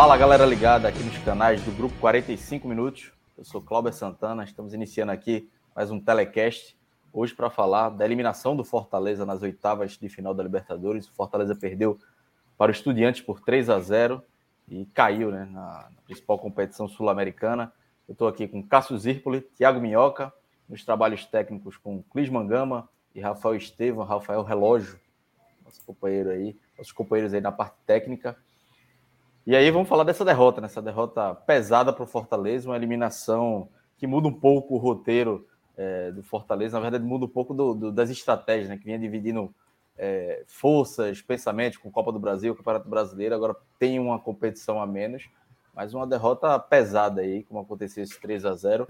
Fala galera ligada aqui nos canais do Grupo 45 Minutos. Eu sou Cláudio Santana, estamos iniciando aqui mais um telecast. Hoje para falar da eliminação do Fortaleza nas oitavas de final da Libertadores. O Fortaleza perdeu para o Estudiantes por 3 a 0 e caiu né, na, principal competição sul-americana. Eu estou aqui com Cássio Zirpoli, Thiago Minhoca, nos trabalhos técnicos com Clis Mangama e Rafael Estevam, Rafael Relógio, nosso companheiro aí, nossos companheiros aí na parte técnica. E aí vamos falar dessa derrota, nessa né? derrota pesada para o Fortaleza, uma eliminação que muda um pouco o roteiro é, do Fortaleza, na verdade muda um pouco do, do, das estratégias, né, que vinha dividindo é, forças, pensamentos com Copa do Brasil, Campeonato Brasileiro, agora tem uma competição a menos, mas uma derrota pesada aí, como aconteceu esse 3 a 0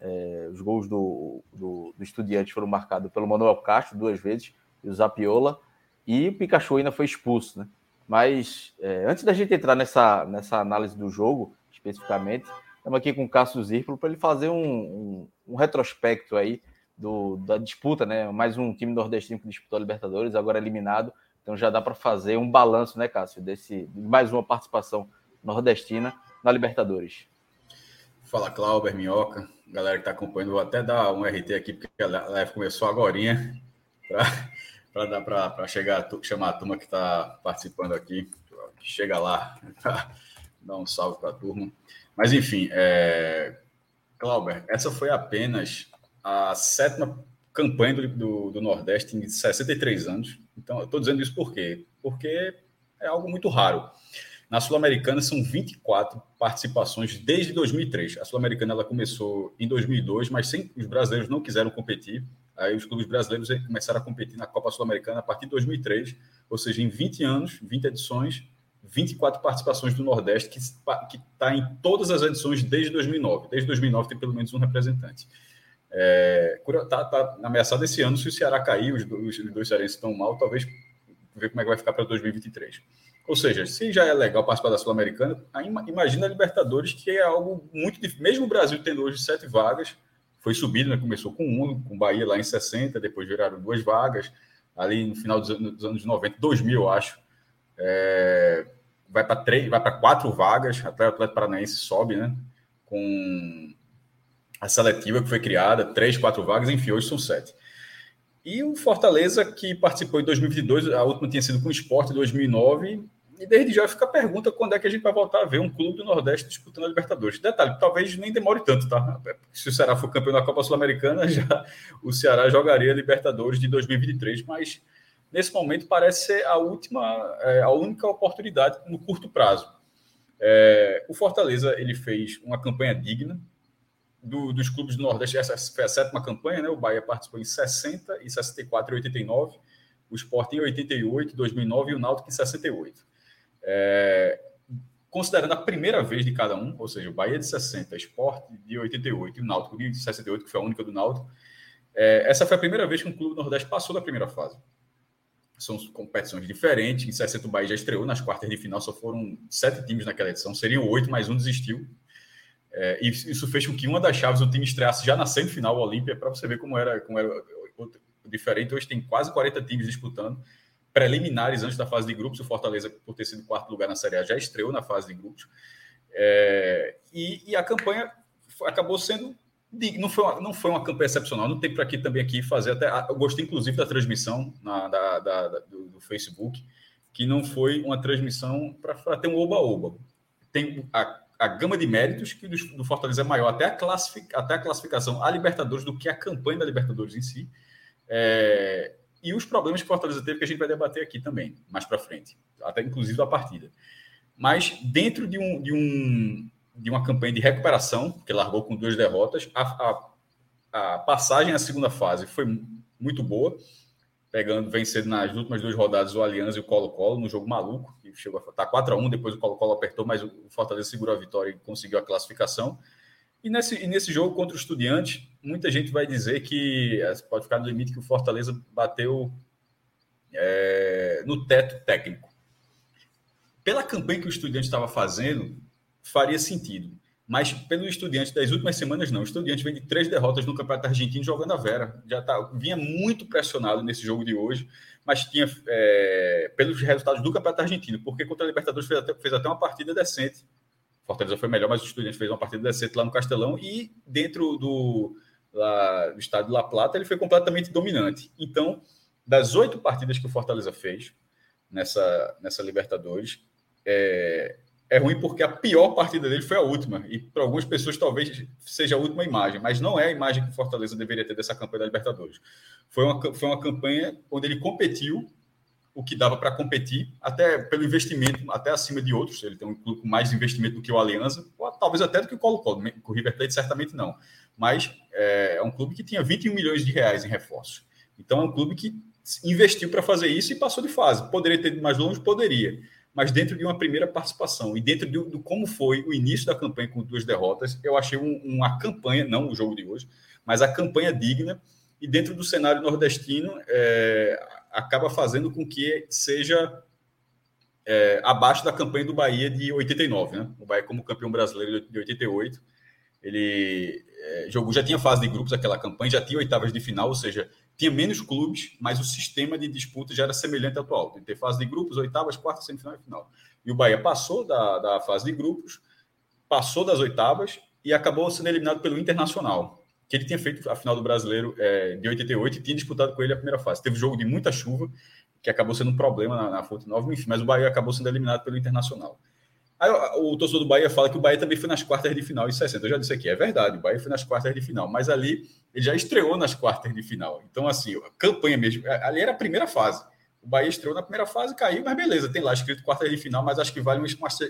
é, os gols do, do, do Estudiante foram marcados pelo Manuel Castro duas vezes, e o Zapiola, e o Pikachu ainda foi expulso, né? Mas é, antes da gente entrar nessa, nessa análise do jogo, especificamente, estamos aqui com o Cássio Zirpolo para ele fazer um, um, um, retrospecto aí do, da disputa, né? Mais um time nordestino que disputou a Libertadores, agora eliminado. Então já dá para fazer um balanço, né, Cássio, desse, de mais uma participação nordestina na Libertadores. Fala, Cláudio, Minhoca, galera que está acompanhando, vou até dar um RT aqui, porque a live começou agora, para para dar para chegar chamar a turma que está participando aqui, chega lá, dar um salve para a turma. Mas enfim, é... Clauber, essa foi apenas a sétima campanha do, do, do Nordeste em 63 anos. Então, eu estou dizendo isso por quê? Porque é algo muito raro. Na Sul-Americana são 24 participações desde 2003. A Sul-Americana ela começou em 2002, mas sem, os brasileiros não quiseram competir Aí os clubes brasileiros começaram a competir na Copa Sul-Americana a partir de 2003, ou seja, em 20 anos, 20 edições, 24 participações do Nordeste, que está em todas as edições desde 2009. Desde 2009 tem pelo menos um representante. Está é, tá, tá ameaçado esse ano, se o Ceará cair, os, os dois cearenses estão mal, talvez ver como é que vai ficar para 2023. Ou seja, se já é legal participar da Sul-Americana, imagina a Libertadores, que é algo muito difícil. Mesmo o Brasil tendo hoje sete vagas, foi subido, né? Começou com um, com Bahia lá em 60, depois viraram duas vagas, ali no final dos, anos, dos anos 90, 2000, eu acho. É, vai para três, vai para quatro vagas, até o Atlético Paranaense sobe, né? Com a seletiva que foi criada, três, quatro vagas, enfim, hoje são sete. E o Fortaleza, que participou em 2022, a última tinha sido com o Sport em 2009, e desde já fica a pergunta quando é que a gente vai voltar a ver um clube do Nordeste disputando a Libertadores. Detalhe, talvez nem demore tanto, tá? Se o Ceará for campeão da Copa Sul-Americana, já o Ceará jogaria a Libertadores de 2023, mas nesse momento parece ser a última, é, a única oportunidade no curto prazo. É, o Fortaleza ele fez uma campanha digna do, dos clubes do Nordeste. Essa foi a sétima campanha, né? O Bahia participou em 60, em 64 e 89, o Sport em 88, 2009 e o Náutico em 68. É, considerando a primeira vez de cada um, ou seja, o Bahia de 60, Sport de 88 e o Náutico de 68, que foi a única do Náutico, é, essa foi a primeira vez que um clube do Nordeste passou da primeira fase. São competições diferentes. Em 60, o Bahia já estreou nas quartas de final, só foram sete times naquela edição, seriam oito, mas um desistiu. É, e isso fez com que uma das chaves do time estreasse já na semifinal, o Olímpia, para você ver como era, como era diferente. Hoje tem quase 40 times disputando preliminares antes da fase de grupos. O Fortaleza, por ter sido quarto lugar na Série A, já estreou na fase de grupos. É, e, e, a campanha acabou sendo. Não foi, uma, não foi uma campanha excepcional. Não tem para aqui também aqui fazer até. Eu gostei, inclusive, da transmissão na, da, da, do, do, Facebook, que não foi uma transmissão para ter um oba-oba. Tem a, a gama de méritos que do, do Fortaleza é maior, até a, classific, até a classificação a Libertadores, do que a campanha da Libertadores em si. É, e os problemas que o Fortaleza teve que a gente vai debater aqui também, mais para frente, até inclusive da partida. Mas dentro de, um, de, um, de uma campanha de recuperação, que largou com duas derrotas, a, a, a passagem à segunda fase foi muito boa, pegando, vencendo nas últimas duas rodadas o Aliança e o Colo-Colo, no jogo maluco, que chegou a estar 4 a 1 depois o Colo-Colo apertou, mas o Fortaleza segurou a vitória e conseguiu a classificação. E nesse, e nesse jogo contra o Estudiante, muita gente vai dizer que é, pode ficar no limite que o Fortaleza bateu é, no teto técnico. Pela campanha que o Estudiante estava fazendo, faria sentido. Mas pelo Estudiante das últimas semanas, não. O Estudiante vem de três derrotas no Campeonato Argentino jogando a Vera. Já tá, vinha muito pressionado nesse jogo de hoje, mas tinha é, pelos resultados do Campeonato Argentino, porque contra a Libertadores fez até, fez até uma partida decente. Fortaleza foi melhor, mas o Estudiante fez uma partida decente lá no Castelão e dentro do, lá, do estádio La Plata ele foi completamente dominante. Então, das oito partidas que o Fortaleza fez nessa, nessa Libertadores, é, é ruim porque a pior partida dele foi a última. E para algumas pessoas talvez seja a última imagem, mas não é a imagem que o Fortaleza deveria ter dessa campanha da Libertadores. Foi uma, foi uma campanha onde ele competiu o que dava para competir, até pelo investimento, até acima de outros. Ele tem um clube com mais investimento do que o Aliança, ou talvez até do que o Colo-Colo. O River Plate certamente não. Mas é, é um clube que tinha 21 milhões de reais em reforços. Então é um clube que investiu para fazer isso e passou de fase. Poderia ter ido mais longe? Poderia mas dentro de uma primeira participação e dentro de, de, como foi o início da campanha com duas derrotas, eu achei um, uma campanha, não o jogo de hoje, mas a campanha digna e dentro do cenário nordestino é, acaba fazendo com que seja é, abaixo da campanha do Bahia de 89, né? O Bahia como campeão brasileiro de 88, ele é, jogou, já tinha fase de grupos aquela campanha, já tinha oitavas de final, ou seja, tinha menos clubes, mas o sistema de disputa já era semelhante ao atual. Tem fase de grupos, oitavas, quartas, semifinal e final. E o Bahia passou da, da fase de grupos, passou das oitavas e acabou sendo eliminado pelo Internacional, que ele tinha feito a final do Brasileiro é, de 88 e tinha disputado com ele a primeira fase. Teve jogo de muita chuva, que acabou sendo um problema na, na Fonte Nova, enfim, mas o Bahia acabou sendo eliminado pelo Internacional. Aí o torcedor do Bahia fala que o Bahia também foi nas quartas de final em 60. Eu já disse aqui, é verdade, o Bahia foi nas quartas de final, mas ali ele já estreou nas quartas de final. Então, assim, a campanha mesmo, ali era a primeira fase. O Bahia estreou na primeira fase, caiu, mas beleza, tem lá escrito quartas de final, mas acho que vale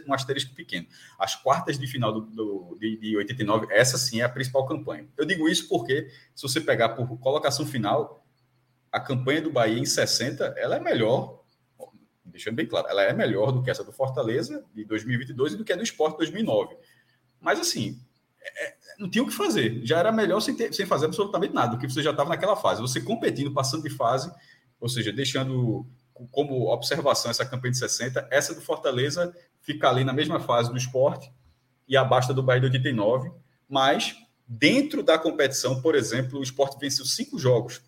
um asterisco pequeno. As quartas de final do, do de, de 89, essa sim é a principal campanha. Eu digo isso porque, se você pegar por colocação final, a campanha do Bahia em 60, ela é melhor deixando bem claro, ela é melhor do que essa do Fortaleza de 2022 e do que a do Sport 2009. Mas, assim, é, é, não tinha o que fazer. Já era melhor sem, ter, sem fazer absolutamente nada, porque você já estava naquela fase. Você competindo, passando de fase, ou seja, deixando como observação essa campanha de 60, essa do Fortaleza fica ali na mesma fase do esporte e abaixo do Bahia de 89, mas dentro da competição, por exemplo, o esporte venceu cinco jogos.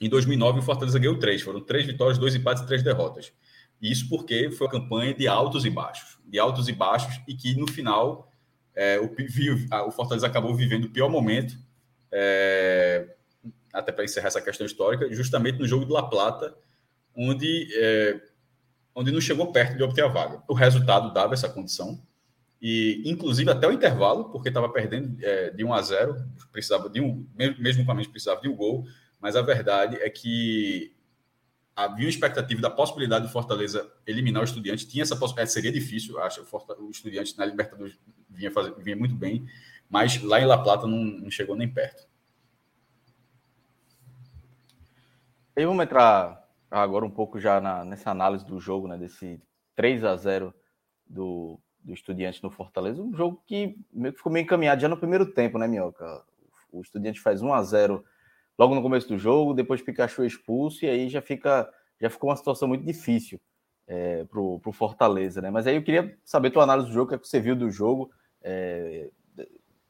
Em 2009, o Fortaleza ganhou três. Foram três vitórias, dois empates e três derrotas. Isso porque foi uma campanha de altos e baixos, de altos e baixos, e que no final é, o, o, Fortaleza acabou vivendo o pior momento, é, até para encerrar essa questão histórica, justamente no jogo do La Plata, onde, é, onde não chegou perto de obter a vaga. O resultado dava essa condição, e inclusive até o intervalo, porque estava perdendo é, de 1 a 0, precisava de um, mesmo com a menos precisava de um gol, mas a verdade é que havia uma expectativa da possibilidade do Fortaleza eliminar o Estudiante. Tinha essa possibilidade, seria difícil, acho. O Estudiante na Libertadores vinha, fazer, vinha muito bem, mas lá em La Plata não, não chegou nem perto. E vamos entrar agora um pouco já na, nessa análise do jogo, né? Desse 3 a 0 do, do Estudiante no Fortaleza. Um jogo que ficou meio encaminhado já no primeiro tempo, né, Minhoca? O Estudiante faz 1 a 0 logo no começo do jogo, depois Pikachu é expulso, e aí já fica já ficou uma situação muito difícil é, para o Fortaleza, né? Mas aí eu queria saber tua análise do jogo, o que, é que você viu do jogo, é,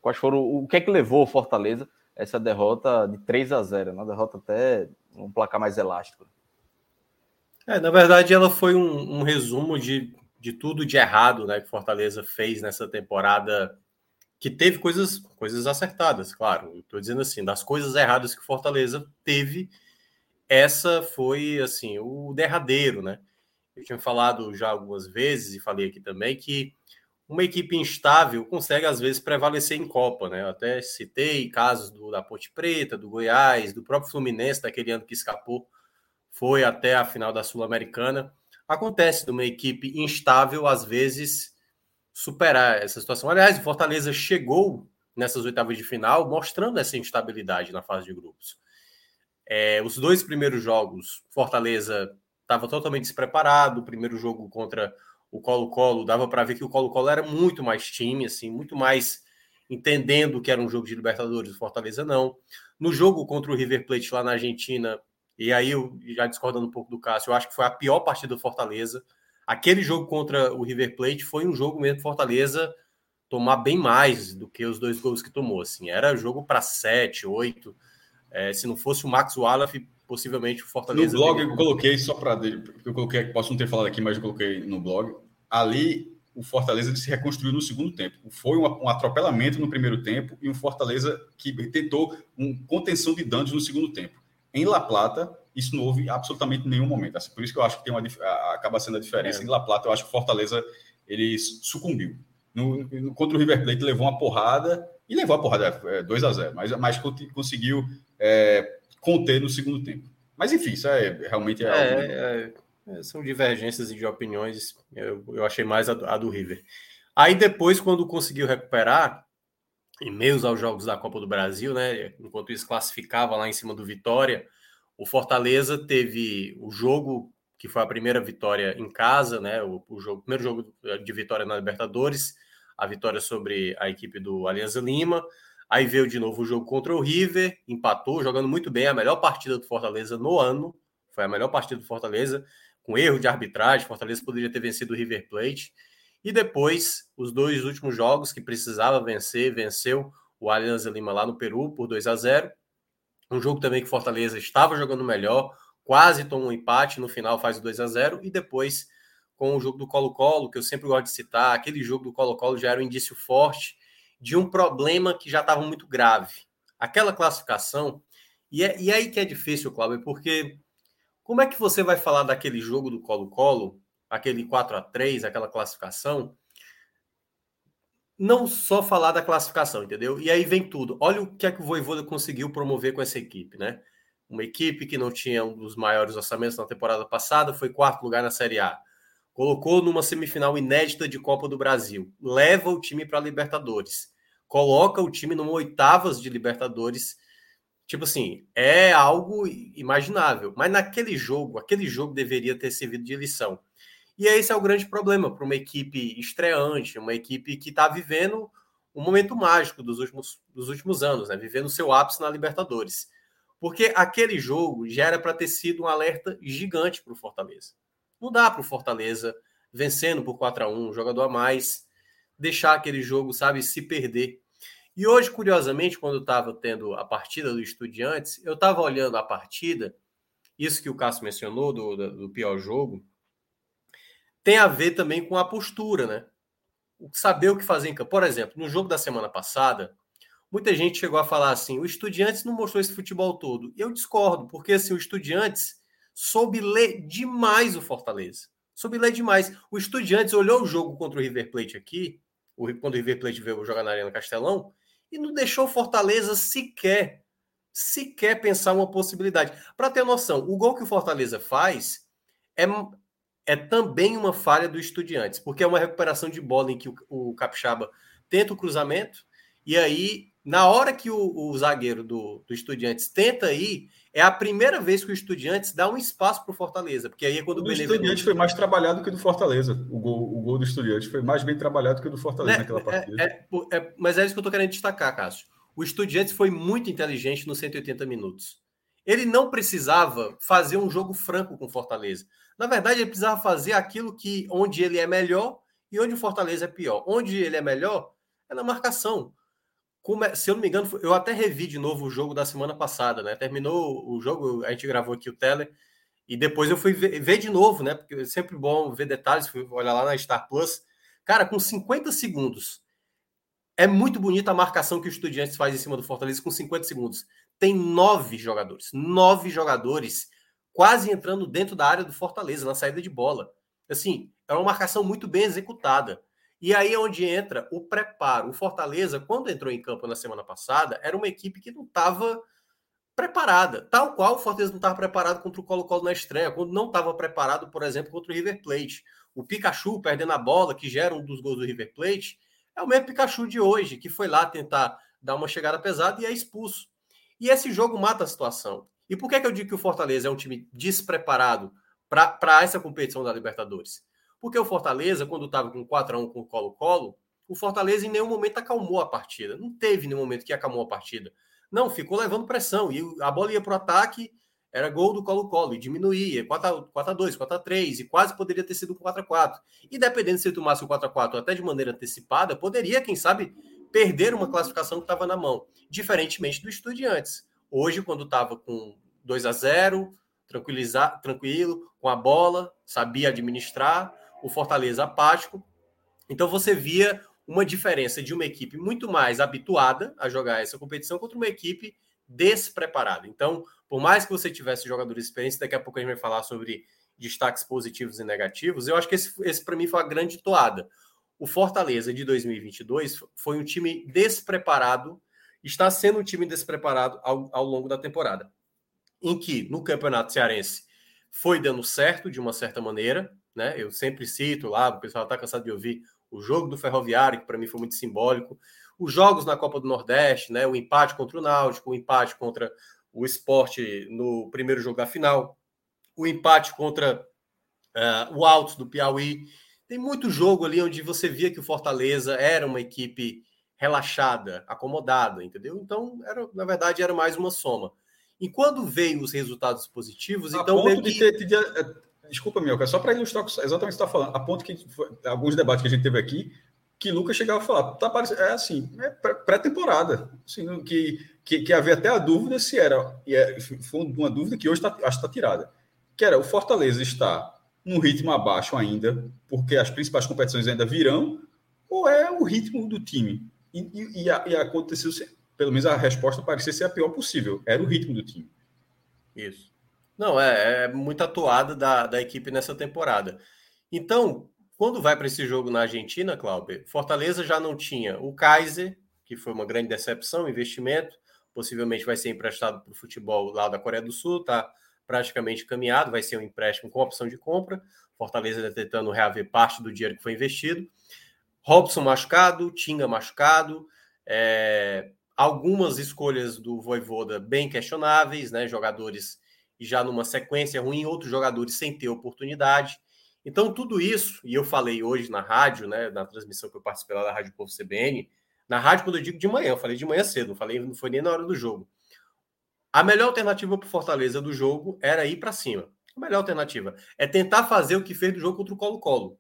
quais foram, o que é que levou o Fortaleza essa derrota de 3 a 0, uma derrota até um placar mais elástico. É, na verdade, ela foi um, um resumo de, de tudo de errado né, que Fortaleza fez nessa temporada que teve coisas, coisas acertadas, claro. Estou dizendo assim, das coisas erradas que Fortaleza teve, essa foi assim o derradeiro, né? Eu tinha falado já algumas vezes e falei aqui também que uma equipe instável consegue às vezes prevalecer em Copa, né? Eu até citei casos do, da Ponte Preta, do Goiás, do próprio Fluminense daquele ano que escapou foi até a final da Sul-Americana. Acontece de uma equipe instável, às vezes, superar essa situação. Aliás, o Fortaleza chegou nessas oitavas de final mostrando essa instabilidade na fase de grupos. É, os dois primeiros jogos, Fortaleza estava totalmente despreparado. O primeiro jogo contra o Colo-Colo, dava para ver que o Colo-Colo era muito mais time, assim, muito mais entendendo que era um jogo de Libertadores, o Fortaleza não. No jogo contra o River Plate lá na Argentina, e aí eu já discordando um pouco do Cássio, eu acho que foi a pior partida do Fortaleza. Aquele jogo contra o River Plate foi um jogo mesmo Fortaleza tomar bem mais do que os dois gols que tomou. Assim, era jogo para 7, 8. É, se não fosse o Max Wallace, possivelmente o Fortaleza. No blog teria... eu coloquei, só para. Eu coloquei, posso não ter falado aqui, mas eu coloquei no blog. Ali o Fortaleza se reconstruiu no segundo tempo. Foi um, atropelamento no primeiro tempo e um Fortaleza que tentou uma contenção de danos no segundo tempo. Em La Plata, isso não houve absolutamente nenhum momento. Assim, por isso que eu acho que tem uma, acaba sendo a diferença. É. Em La Plata, eu acho que o Fortaleza ele sucumbiu. No, no, contra o River Plate, levou uma porrada e levou a porrada é, 2 a 0 mas, mas conseguiu é, conter no segundo tempo. Mas enfim, isso é realmente é, é é, são divergências de opiniões. Eu, eu achei mais a, a, do River. Aí depois, quando conseguiu recuperar, em meios aos jogos da Copa do Brasil, né? Enquanto isso classificava lá em cima do Vitória, o Fortaleza teve o jogo que foi a primeira vitória em casa, né? O, o jogo, primeiro jogo de vitória na Libertadores, a vitória sobre a equipe do Alianza Lima. Aí veio de novo o jogo contra o River, empatou, jogando muito bem, a melhor partida do Fortaleza no ano. Foi a melhor partida do Fortaleza com erro de arbitragem. Fortaleza poderia ter vencido o River Plate. E depois, os dois últimos jogos que precisava vencer, venceu o Alianza Lima lá no Peru por 2 a 0. Um jogo também que Fortaleza estava jogando melhor, quase tomou um empate, no final faz o 2 a 0 e depois com o jogo do Colo-Colo, que eu sempre gosto de citar, aquele jogo do Colo-Colo já era um indício forte de um problema que já estava muito grave. Aquela classificação, e é, e é aí que é difícil, Cláudio, porque como é que você vai falar daquele jogo do Colo-Colo, aquele 4 a 3 aquela classificação? Não só falar da classificação, entendeu? E aí vem tudo. Olha o que é que o Voivoda conseguiu promover com essa equipe, né? Uma equipe que não tinha um dos maiores orçamentos na temporada passada, foi quarto lugar na Série A. Colocou numa semifinal inédita de Copa do Brasil. Leva o time para Libertadores. Coloca o time numa oitavas de Libertadores Tipo assim, é algo imaginável. Mas naquele jogo, aquele jogo deveria ter servido de lição. E esse é o grande problema para uma equipe estreante, uma equipe que está vivendo um momento mágico dos últimos, dos últimos anos, né? vivendo seu ápice na Libertadores. Porque aquele jogo já era para ter sido um alerta gigante para o Fortaleza. Não dá para o Fortaleza, vencendo por 4 a 1 um jogador a mais, deixar aquele jogo, sabe, se perder. E hoje, curiosamente, quando estava tendo a partida do Estudiantes, eu estava olhando a partida, isso que o Cássio mencionou do, do, do, pior jogo, tem a ver também com a postura, né? Saber o que fazer em campo. Por exemplo, no jogo da semana passada, muita gente chegou a falar assim: o Estudiantes não mostrou esse futebol todo. Eu discordo, porque assim, o Estudiantes soube ler demais o Fortaleza. Soube ler demais. O Estudiantes olhou o jogo contra o River Plate aqui, quando o River Plate veio jogar na Arena Castelão, e não deixou Fortaleza sequer, sequer pensar uma possibilidade. Para ter noção, o gol que o Fortaleza faz é, é também uma falha do Estudiantes, porque é uma recuperação de bola em que o, o Capixaba tenta o cruzamento e aí, na hora que o, o zagueiro do, do Estudiantes tenta ir, é a primeira vez que o Estudiantes dá um espaço para o Fortaleza, porque aí é quando o, o Estudiantes foi mais trabalhado que o do Fortaleza. O gol, o gol do Estudiantes foi mais bem trabalhado que o do Fortaleza né? naquela é, partida. É, é, é, mas é isso que eu estou querendo destacar, Cássio. O Estudiantes foi muito inteligente nos 180 minutos. Ele não precisava fazer um jogo franco com o Fortaleza. Na verdade, ele precisava fazer aquilo que onde ele é melhor e onde o Fortaleza é pior. Onde ele é melhor é na marcação. É, se eu não me engano, eu até revi de novo o jogo da semana passada, né? Terminou o jogo, a gente gravou aqui o tele e depois eu fui ver, ver de novo, né? Porque é sempre bom ver detalhes, fui olhar lá na Star Plus. Cara, com 50 segundos. É muito bonita a marcação que o Estudiantes faz em cima do Fortaleza com 50 segundos. Tem nove jogadores, nove jogadores quase entrando dentro da área do Fortaleza na saída de bola. Assim, é uma marcação muito bem executada. E aí é onde entra o preparo. O Fortaleza, quando entrou em campo na semana passada, era uma equipe que não estava preparada, tal qual o Fortaleza não estava preparado contra o Colo-Colo na estreia, quando não estava preparado, por exemplo, contra o River Plate. O Pikachu perdendo a bola, que gera um dos gols do River Plate, é o mesmo Pikachu de hoje, que foi lá tentar dar uma chegada pesada e é expulso. E esse jogo mata a situação. E por que, que eu digo que o Fortaleza é um time despreparado para essa competição da Libertadores? Porque o Fortaleza, quando estava com 4 a 1 com o Colo-Colo, o Fortaleza em nenhum momento acalmou a partida. Não teve nenhum momento que acalmou a partida. Não, ficou levando pressão. E a bola ia para o ataque, era gol do Colo-Colo, e diminuía, 4x2, 4x3, e quase poderia ter sido 4x4. E dependendo se ele tomasse o 4x4 até de maneira antecipada, poderia, quem sabe, perder uma classificação que estava na mão. Diferentemente do Estudiantes. Hoje, quando estava com 2 a 0 tranquilizar, tranquilo, com a bola, sabia administrar, o Fortaleza apático. Então você via uma diferença de uma equipe muito mais habituada a jogar essa competição contra uma equipe despreparada. Então, por mais que você tivesse jogadores experientes, daqui a pouco a gente vai falar sobre destaques positivos e negativos, eu acho que esse, esse para mim foi a grande toada. O Fortaleza de 2022 foi um time despreparado, está sendo um time despreparado ao, ao longo da temporada, em que no Campeonato Cearense foi dando certo de uma certa maneira, né? Eu sempre cito lá, o pessoal está cansado de ouvir o jogo do Ferroviário, que para mim foi muito simbólico, os jogos na Copa do Nordeste, né? O empate contra o Náutico, o empate contra o esporte no primeiro jogo da final, o empate contra uh, o Altos do Piauí. Tem muito jogo ali onde você via que o Fortaleza era uma equipe relaxada, acomodada, entendeu? Então, era, na verdade, era mais uma soma. E quando veio os resultados positivos, a então. Ponto de ter, de, desculpa, Mioca, só para ilustrar exatamente o que você está falando, a ponto que alguns debates que a gente teve aqui, que Lucas chegava a falar, tá é assim, é pré-temporada, assim, que, que, que, havia até a dúvida se era, e é, foi uma dúvida que hoje tá, acho que está tirada, que era o Fortaleza está num ritmo abaixo ainda, porque as principais competições ainda virão, ou é o ritmo do time? E, e, e, a, e aconteceu, pelo menos a resposta parecia ser a pior possível, era o ritmo do time. Isso. Não, é, é muito atuada da, da equipe nessa temporada. Então, quando vai para esse jogo na Argentina, Cláudio, Fortaleza já não tinha o Kaiser, que foi uma grande decepção, investimento, possivelmente vai ser emprestado para o futebol lá da Coreia do Sul, está praticamente caminhado, vai ser um empréstimo com opção de compra. Fortaleza está tentando reaver parte do dinheiro que foi investido. Robson machucado, Tinga machucado, é, algumas escolhas do Voivoda bem questionáveis, né? Jogadores já numa sequência ruim, outros jogadores sem ter oportunidade. Então, tudo isso, e eu falei hoje na rádio, né, na transmissão que eu participei lá da Rádio Povo CBN, na rádio, quando eu digo de manhã, eu falei de manhã cedo, não, falei, não foi nem na hora do jogo. A melhor alternativa para Fortaleza do jogo era ir para cima. A melhor alternativa é tentar fazer o que fez do jogo contra o Colo-Colo.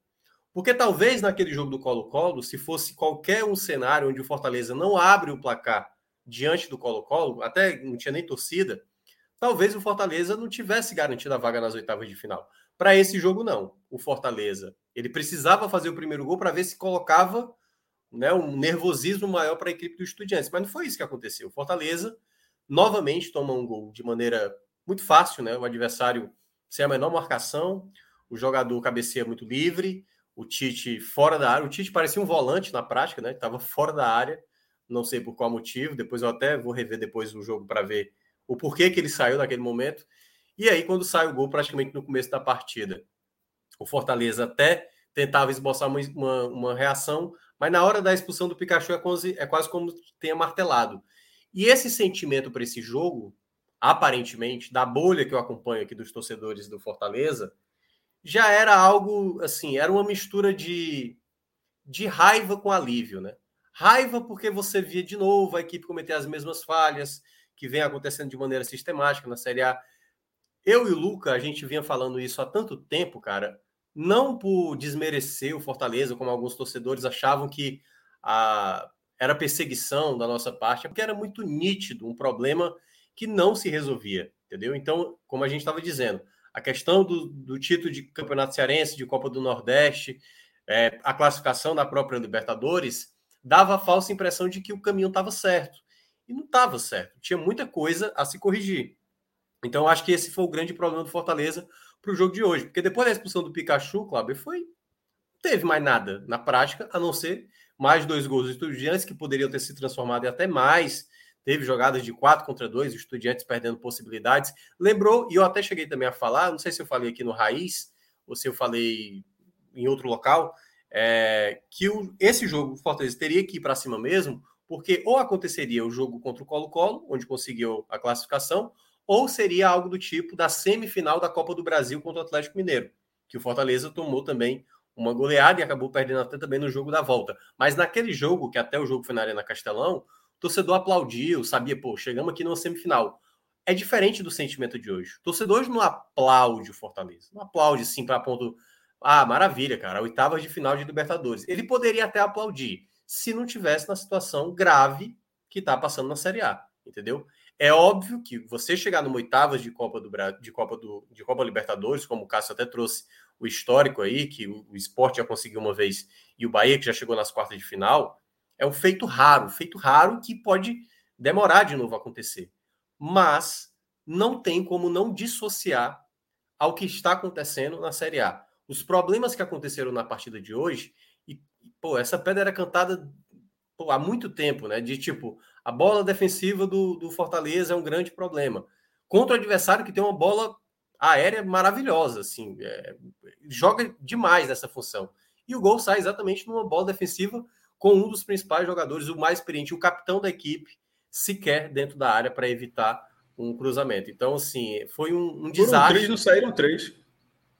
Porque talvez naquele jogo do Colo-Colo, se fosse qualquer um cenário onde o Fortaleza não abre o placar diante do Colo-Colo, até não tinha nem torcida, talvez o Fortaleza não tivesse garantido a vaga nas oitavas de final. Para esse jogo, não. O Fortaleza, ele precisava fazer o primeiro gol para ver se colocava né, um nervosismo maior para a equipe do Estudiantes. Mas não foi isso que aconteceu. O Fortaleza novamente toma um gol de maneira muito fácil, né? O adversário sem a menor marcação, o jogador cabeceia muito livre, o Tite fora da área. O Tite parecia um volante na prática, né? Estava fora da área, não sei por qual motivo. Depois eu até vou rever depois o jogo para ver o porquê que ele saiu naquele momento. E aí, quando sai o gol, praticamente no começo da partida, o Fortaleza até tentava esboçar uma, uma, uma reação, mas na hora da expulsão do Pikachu é quase, é quase como tenha martelado. E esse sentimento para esse jogo, aparentemente, da bolha que eu acompanho aqui dos torcedores do Fortaleza, já era algo assim, era uma mistura de, de raiva com alívio, né? Raiva porque você via de novo a equipe cometer as mesmas falhas que vem acontecendo de maneira sistemática na Série A. Eu e o Luca, a gente vinha falando isso há tanto tempo, cara, não por desmerecer o Fortaleza, como alguns torcedores achavam que a, era perseguição da nossa parte, é porque era muito nítido um problema que não se resolvia, entendeu? Então, como a gente estava dizendo, a questão do, do, título de Campeonato Cearense, de Copa do Nordeste, é, a classificação da própria Libertadores, dava a falsa impressão de que o caminho estava certo. E não estava certo. Tinha muita coisa a se corrigir. Então, acho que esse foi o grande problema do Fortaleza para o jogo de hoje. Porque depois da expulsão do Pikachu, Cláudio, foi. Não teve mais nada na prática, a não ser mais dois gols do Estudiantes, que poderiam ter se transformado em até mais. teve jogadas de 4 contra 2, o Estudiantes perdendo possibilidades. Lembrou, e eu até cheguei também a falar, não sei se eu falei aqui no Raiz, ou se eu falei em outro local, é, que o, esse jogo, o Fortaleza, teria que ir para cima mesmo, porque ou aconteceria o jogo contra o Colo-Colo, onde conseguiu a classificação, ou seria algo do tipo da semifinal da Copa do Brasil contra o Atlético Mineiro, que o Fortaleza tomou também uma goleada e acabou perdendo até também no jogo da volta. Mas naquele jogo, que até o jogo foi na Arena Castelão, o torcedor aplaudiu, sabia, pô, chegamos aqui numa semifinal. É diferente do sentimento de hoje. O torcedor hoje não aplaude o Fortaleza. Não aplaude, sim, para ponto. Ah, maravilha, cara, oitavas de final de Libertadores. Ele poderia até aplaudir se não tivesse na situação grave que está passando na Série A, entendeu? É óbvio que você chegar numa oitavas de Copa do de Copa do de Copa Libertadores, como o Cássio até trouxe o histórico aí, que o, o esporte já conseguiu uma vez, e o Bahia, que já chegou nas quartas de final, é um feito raro, feito raro que pode demorar de novo a acontecer. Mas não tem como não dissociar ao que está acontecendo na Série A. Os problemas que aconteceram na partida de hoje, pô, essa pedra era cantada pô, há muito tempo, né? De tipo, a bola defensiva do, do Fortaleza é um grande problema. Contra o adversário que tem uma bola aérea maravilhosa, assim, é, joga demais nessa função. E o gol sai exatamente numa bola defensiva com um dos principais jogadores, o mais experiente, o capitão da equipe, sequer dentro da área para evitar um cruzamento. Então, assim, foi um, um desastre. Três não saíram três,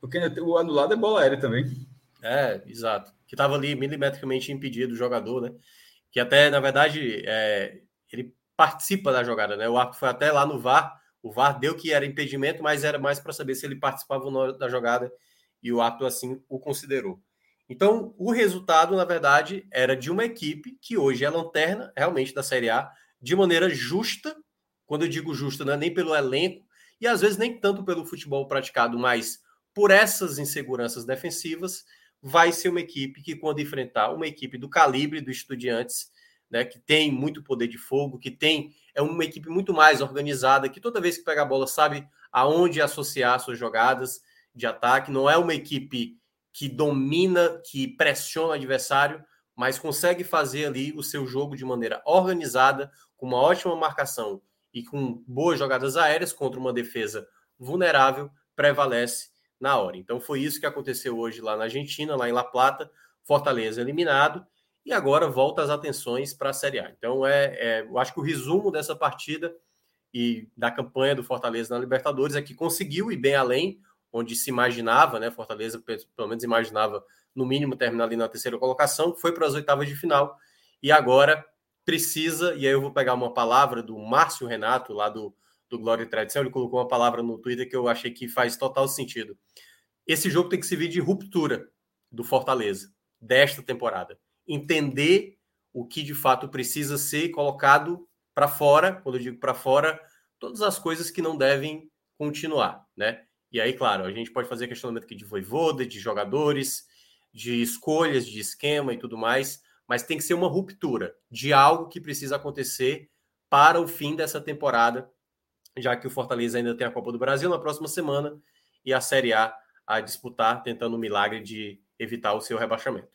porque o anulado é bola aérea também. É, exato. Que estava ali milimetricamente impedido o jogador, né? Que até, na verdade, é, ele participa da jogada, né? O árbitro foi até lá no VAR o VAR deu que era impedimento, mas era mais para saber se ele participava ou não da jogada e o árbitro assim o considerou. Então, o resultado, na verdade, era de uma equipe que hoje é lanterna realmente da Série A, de maneira justa. Quando eu digo justa, não é nem pelo elenco e às vezes nem tanto pelo futebol praticado, mas por essas inseguranças defensivas, vai ser uma equipe que, quando enfrentar uma equipe do calibre do Estudiantes, né, que tem muito poder de fogo, que tem é uma equipe muito mais organizada, que toda vez que pega a bola sabe aonde associar suas jogadas de ataque. Não é uma equipe que domina, que pressiona o adversário, mas consegue fazer ali o seu jogo de maneira organizada, com uma ótima marcação e com boas jogadas aéreas contra uma defesa vulnerável, prevalece na hora. Então foi isso que aconteceu hoje lá na Argentina, lá em La Plata, Fortaleza eliminado e agora volta as atenções para a Série A. Então, é, é, eu acho que o resumo dessa partida e da campanha do Fortaleza na Libertadores é que conseguiu ir bem além, onde se imaginava, né? Fortaleza, pelo menos imaginava, no mínimo, terminar ali na terceira colocação, foi para as oitavas de final e agora precisa, e aí eu vou pegar uma palavra do Márcio Renato, lá do, do Glória e Tradição, ele colocou uma palavra no Twitter que eu achei que faz total sentido. Esse jogo tem que servir de ruptura do Fortaleza desta temporada entender o que de fato precisa ser colocado para fora, quando eu digo para fora, todas as coisas que não devem continuar, né? E aí, claro, a gente pode fazer questionamento aqui de voivoda, de jogadores, de escolhas, de esquema e tudo mais, mas tem que ser uma ruptura de algo que precisa acontecer para o fim dessa temporada, já que o Fortaleza ainda tem a Copa do Brasil na próxima semana e a Série A a disputar, tentando o milagre de evitar o seu rebaixamento.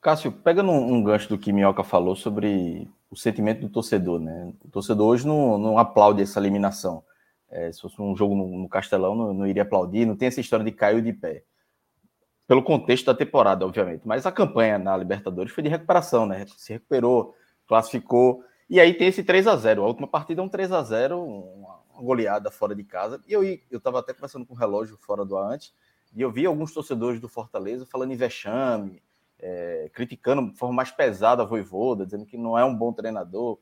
Cássio, pega num, um gancho do que Minhoca falou sobre o sentimento do torcedor, né? O torcedor hoje não, não aplaude essa eliminação. É, se fosse um jogo no, no Castelão, não, não, iria aplaudir, não tem essa história de caiu de pé. Pelo contexto da temporada, obviamente. Mas a campanha na Libertadores foi de recuperação, né? Se recuperou, classificou. E aí tem esse 3 a 0 A última partida é um 3 a 0 uma, goleada fora de casa. E eu estava até conversando com o relógio fora do ar antes, e eu vi alguns torcedores do Fortaleza falando em vexame, é, criticando de forma mais pesada a Voivoda, dizendo que não é um bom treinador.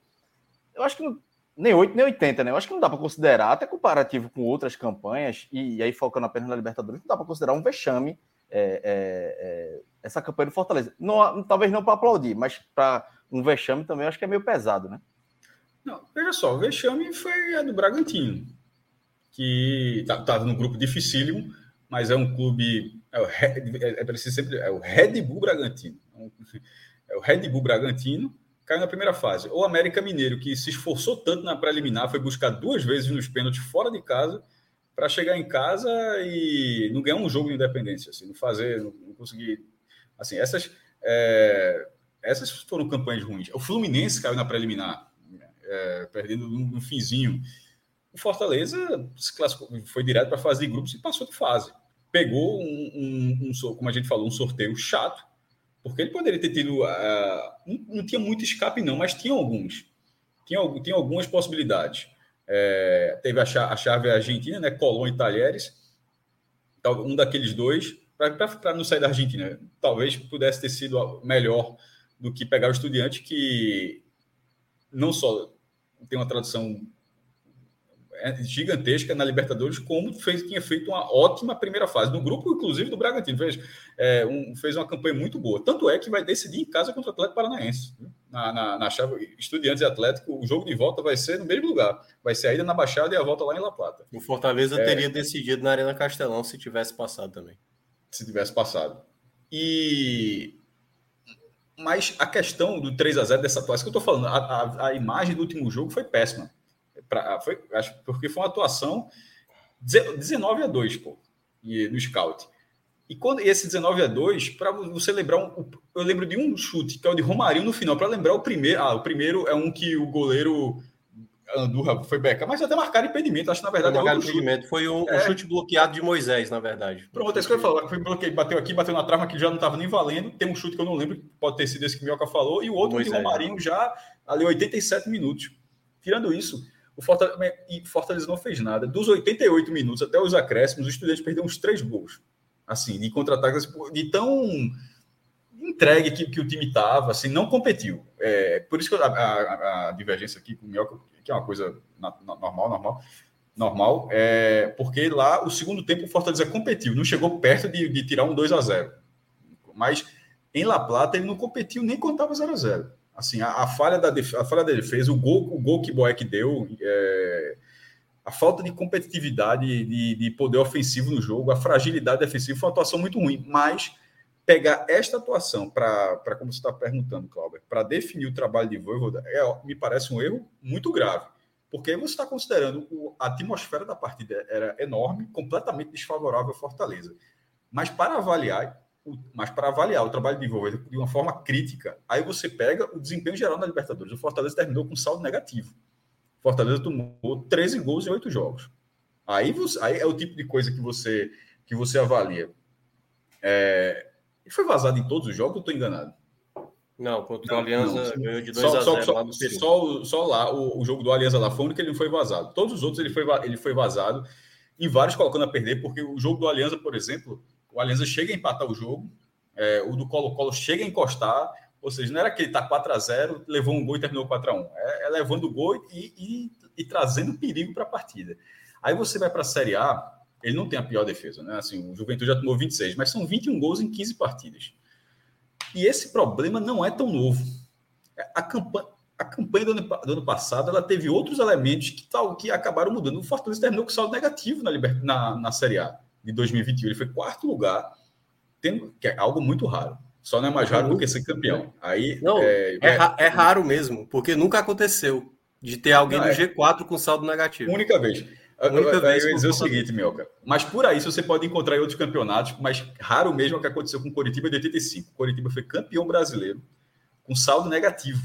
Eu acho que não, nem 8, nem 80, né? Eu acho que não dá para considerar, até comparativo com outras campanhas, e, e aí focando apenas na Libertadores, não dá para considerar um vexame é, é, é, essa campanha do Fortaleza. Não, talvez não para aplaudir, mas para um vexame também acho que é meio pesado, né? Não, veja só, o vexame foi a do Bragantino, que estava tá, no grupo dificílimo, mas é um clube. É, o, é, é preciso sempre. É o Red Bull Bragantino. É o Red Bull Bragantino, caiu na primeira fase. O América Mineiro, que se esforçou tanto na preliminar, foi buscar duas vezes nos pênaltis fora de casa para chegar em casa e não ganhar um jogo de independência, assim, não fazer, não, não conseguir. Assim, essas, é, essas foram campanhas ruins. O Fluminense caiu na preliminar. é, perdendo no, finzinho. O Fortaleza foi direto para a fase de grupos e passou de fase. Pegou um, um, um, como a gente falou, um sorteio chato, porque ele poderia ter tido. Uh, não, não, tinha muito escape, não, mas tinha alguns. Tinha, tinha algumas possibilidades. É, teve a, a chave argentina, né? Colón e Talheres. Um daqueles dois, para não sair da Argentina. Talvez pudesse ter sido melhor do que pegar o estudante que não só tem uma tradução é, gigantesca na Libertadores, como fez, tinha feito uma ótima primeira fase. No grupo, inclusive, do Bragantino. Fez, é, um, fez uma campanha muito boa. Tanto é que vai decidir em casa contra o Atlético Paranaense. Na, na, na chave Estudiantes e Atlético, o jogo de volta vai ser no mesmo lugar. Vai ser a ida na Baixada e a volta lá em La Plata. O Fortaleza é, teria decidido na Arena Castelão se tivesse passado também. Se tivesse passado. E mas a questão do 3 a 0 dessa atuação que eu estou falando, a, a, a, imagem do último jogo foi péssima. Pra, foi, acho, porque foi uma atuação 19 a 2 pô, no scout. E quando e esse 19 a 2, para você lembrar, um, eu lembro de um chute, que é o de Romarinho no final, para lembrar o primeiro. Ah, o primeiro é um que o goleiro Andurra foi beca, mas até marcaram impedimento. Acho que na verdade foi, é impedimento. foi um, é. um, chute bloqueado de Moisés, na verdade. Pronto, é isso que eu ia falar. Foi bloqueio, bateu aqui, bateu na trava que já não estava nem valendo. Tem um chute que eu não lembro, pode ter sido esse que o Mioca falou, e o outro Moisés, de Romarinho já ali 87 minutos. Tirando isso, o Fortaleza, e Fortaleza não fez nada. Dos 88 minutos até os acréscimos, os estudantes perderam uns três gols. Assim, de contra-ataques, de tão entregue que, que o time estava, assim, não competiu. É, por isso que a, a, a divergência aqui com o Mioca que é uma coisa normal, normal, normal, é, porque lá o segundo tempo o Fortaleza competiu, não chegou perto de, de tirar um 2 a 0 Mas em La Plata ele não competiu nem quando estava 0 a 0 Assim, a, a, falha da a falha da defesa, o gol, o gol que Boeck deu, é, a falta de competitividade, de, de poder ofensivo no jogo, a fragilidade defensiva foi uma atuação muito ruim, mas pegar esta atuação para, como você está perguntando, Cláudio, para definir o trabalho de Voivoda, é, me parece um erro muito grave. Porque você está considerando o, a atmosfera da partida era enorme, completamente desfavorável ao Fortaleza. Mas para avaliar, o, mas para avaliar o trabalho de Voivoda de uma forma crítica, aí você pega o desempenho geral na Libertadores. O Fortaleza terminou com saldo negativo. Fortaleza tomou 13 gols em 8 jogos. Aí, você, aí é o tipo de coisa que você que você avalia. É, ele foi vazado em todos os jogos, eu estou enganado? Não, contra o Aliança ganhou de 2 a 0 só, lá Só, só, lá, o, o, jogo do Aliança lá foi o que ele não foi vazado. Todos os outros ele foi, ele foi vazado, em vários colocando a perder, porque o jogo do Aliança, por exemplo, o Aliança chega a empatar o jogo, é, o do Colo-Colo chega a encostar, ou seja, não era que ele está 4 a 0 levou um gol e terminou 4 a 1 é, é levando o gol e, e, e trazendo perigo para a partida. Aí você vai para a Série A, ele não tem a pior defesa, né? Assim, o Juventude já tomou 26, mas são 21 gols em 15 partidas. E esse problema não é tão novo. A campanha, a campanha do ano, do ano passado ela teve outros elementos que, tal, que acabaram mudando. O Fortaleza terminou com saldo negativo na, na, na Série A de 2021. Ele foi quarto lugar, tendo, que é algo muito raro. Só não é mais raro do que ser campeão. Aí, não, é, é, é, raro mesmo, porque nunca aconteceu de ter alguém não, no é. G4 com saldo negativo. Única vez. Eu, eu, eu ia dizer o seguinte, Mioca. Mas por aí você pode encontrar em outros campeonatos, mas raro mesmo é o que aconteceu com o Coritiba de 85. O Coritiba foi campeão brasileiro com saldo negativo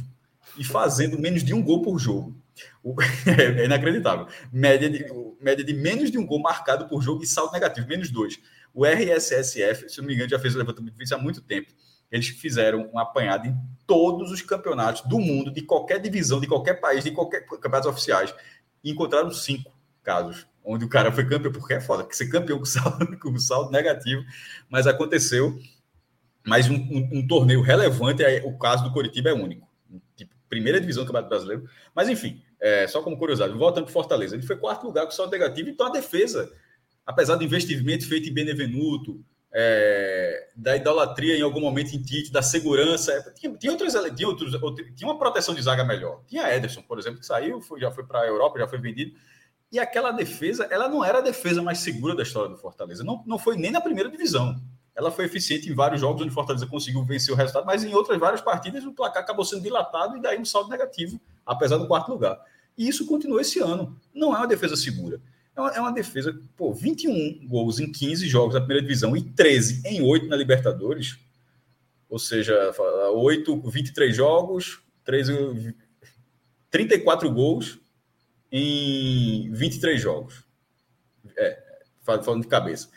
e fazendo menos de um gol por jogo. O, é inacreditável. Média de, média de menos de um gol marcado por jogo e saldo negativo, menos dois. O RSSF, se não me engano, já fez o levantamento difícil há muito tempo. Eles fizeram um apanhado em todos os campeonatos do mundo, de qualquer divisão, de qualquer país, de qualquer campeonatos oficiais, e encontraram cinco casos onde o cara foi campeão, porque é foda, que ser campeão com saldo, com saldo negativo, mas aconteceu. Mas um, um, um torneio relevante, é, o caso do Coritiba é único. Tipo, primeira divisão do Campeonato Brasileiro. Mas enfim, é, só como curiosidade, voltando para Fortaleza, ele foi quarto lugar com saldo negativo, então a defesa, apesar do investimento feito em Benevenuto, é, da idolatria em algum momento em Tite, da segurança. É, tinha, tinha, outros, tinha, outros, tinha uma proteção de zaga melhor. Tinha Ederson, por exemplo, que saiu, foi, já foi para a Europa, já foi vendido. E aquela defesa, ela não era a defesa mais segura da história do Fortaleza. Não, não foi nem na primeira divisão. Ela foi eficiente em vários jogos onde o Fortaleza conseguiu vencer o resultado, mas em outras várias partidas o placar acabou sendo dilatado e daí um saldo negativo, apesar do quarto lugar. E isso continua esse ano. Não é uma defesa segura. É uma, é uma defesa, pô, 21 gols em 15 jogos na primeira divisão e 13 em 8 na Libertadores. Ou seja, 8, 23 jogos, 13, 34 gols em 23 jogos. É, falando de cabeça.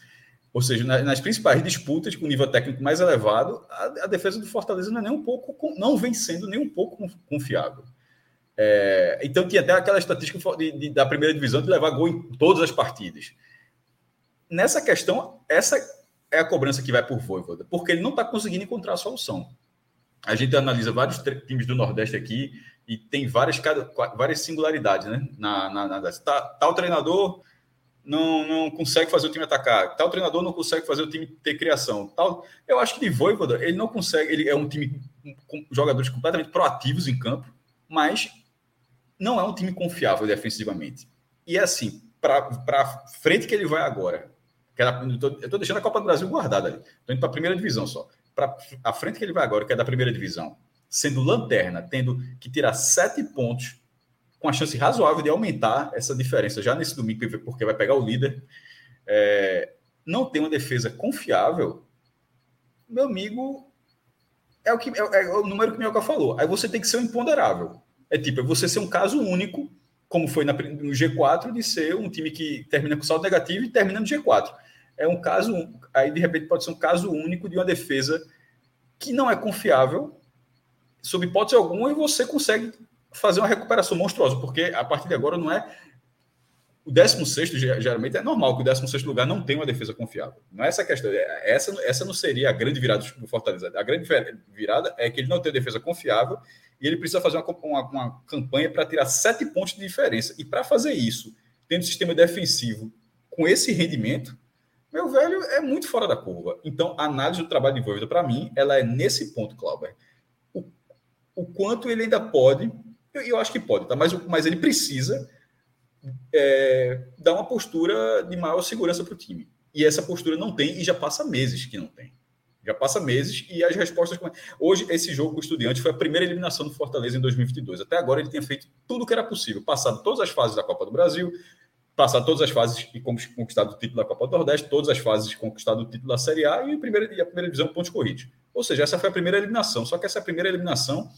Ou seja, nas principais disputas com nível técnico mais elevado, a, defesa do Fortaleza não é nem um pouco, não vem sendo nem um pouco confiável. É, então tinha até aquela estatística de, de, da primeira divisão de levar gol em todas as partidas. Nessa questão, essa é a cobrança que vai por Voivoda, porque ele não está conseguindo encontrar a solução. A gente analisa vários times do Nordeste aqui e tem várias, várias singularidades, né? Na, na, na tá, tal treinador não, não consegue fazer o time atacar, tal treinador não consegue fazer o time ter criação. Tal, eu acho que de Voivoda, ele não consegue, ele é um time com jogadores completamente proativos em campo, mas não é um time confiável defensivamente. E é assim, para frente que ele vai agora, que era, eu estou deixando a Copa do Brasil guardada ali, estou indo para a primeira divisão só. Para a frente que ele vai agora, que é da primeira divisão, sendo lanterna, tendo que tirar sete pontos com a chance razoável de aumentar essa diferença já nesse domingo, porque vai pegar o líder, é, não tem uma defesa confiável, meu amigo, é o, que, é, é o número que o Minhoca falou. Aí você tem que ser um imponderável. É tipo, é você ser um caso único, como foi na, no G4, de ser um time que termina com saldo negativo e termina no G4. É um caso, aí de repente pode ser um caso único de uma defesa que não é confiável, sob hipótese alguma, e você consegue fazer uma recuperação monstruosa, porque a partir de agora não é. O 16 geralmente é normal que o 16 lugar não tenha uma defesa confiável. Não é essa a questão. É, essa, essa não seria a grande virada do Fortaleza. A grande virada é que ele não tem defesa confiável e ele precisa fazer uma, uma, uma campanha para tirar sete pontos de diferença. E para fazer isso, tendo um sistema defensivo com esse rendimento, meu velho, é muito fora da curva. Então, a análise do trabalho de Voivoda, para mim, ela é nesse ponto, Clauber. O, o quanto ele ainda pode eu, eu acho que pode, tá? mas, mas ele precisa é, dar uma postura de maior segurança para o time. E essa postura não tem, e já passa meses que não tem. Já passa meses e as respostas. Hoje, esse jogo com o Estudiante foi a primeira eliminação do Fortaleza em 2022. Até agora, ele tinha feito tudo o que era possível, passado todas as fases da Copa do Brasil, passado todas as fases e conquistado o título da Copa do Nordeste, todas as fases conquistado o título da Série A e a primeira, e a primeira divisão pontos corridos. Ou seja, essa foi a primeira eliminação. Só que essa primeira eliminação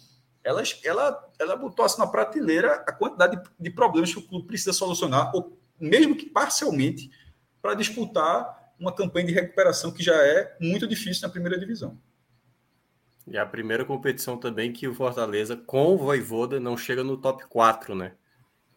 ela, ela, ela botou assim na prateleira a quantidade de, de problemas que o clube precisa solucionar, ou mesmo que parcialmente, para disputar uma campanha de recuperação que já é muito difícil na primeira divisão. E a primeira competição também que o Fortaleza, com o Voivoda, não chega no top 4, né?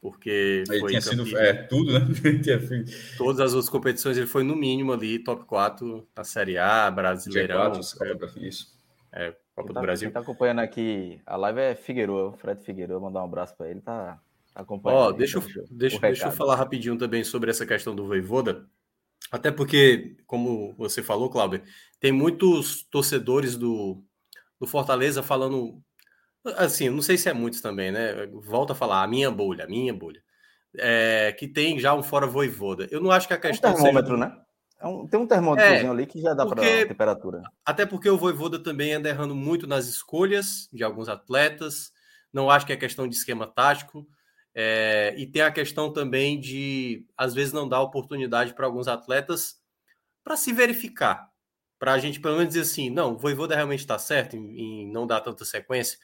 Porque ele foi tinha sido é, tudo, né? Todas as outras competições ele foi no mínimo ali, top 4 na Série A, Brasileirão. G4, é, isso. É, Copa tá, do Brasil. Quem tá acompanhando aqui a live é Figueiredo, o Fred Figueiredo, mandar um abraço para ele, tá acompanhando. Ó, deixa, eu, deixa, deixa eu falar rapidinho também sobre essa questão do Voivoda, até porque, como você falou, Cláudio, tem muitos torcedores do, do Fortaleza falando, assim, não sei se é muitos também, né? Volta a falar, a minha bolha, a minha bolha. É, que tem já um fora voivoda. Eu não acho que a questão. É um termômetro, seja... né? É um, tem um termômetrozinho é, ali que já dá para temperatura. Até porque o Voivoda também anda errando muito nas escolhas de alguns atletas. Não acho que é questão de esquema tático. É, e tem a questão também de, às vezes, não dar oportunidade para alguns atletas para se verificar. Para a gente, pelo menos, dizer assim: não, o Voivoda realmente está certo em, em não dar tanta sequência.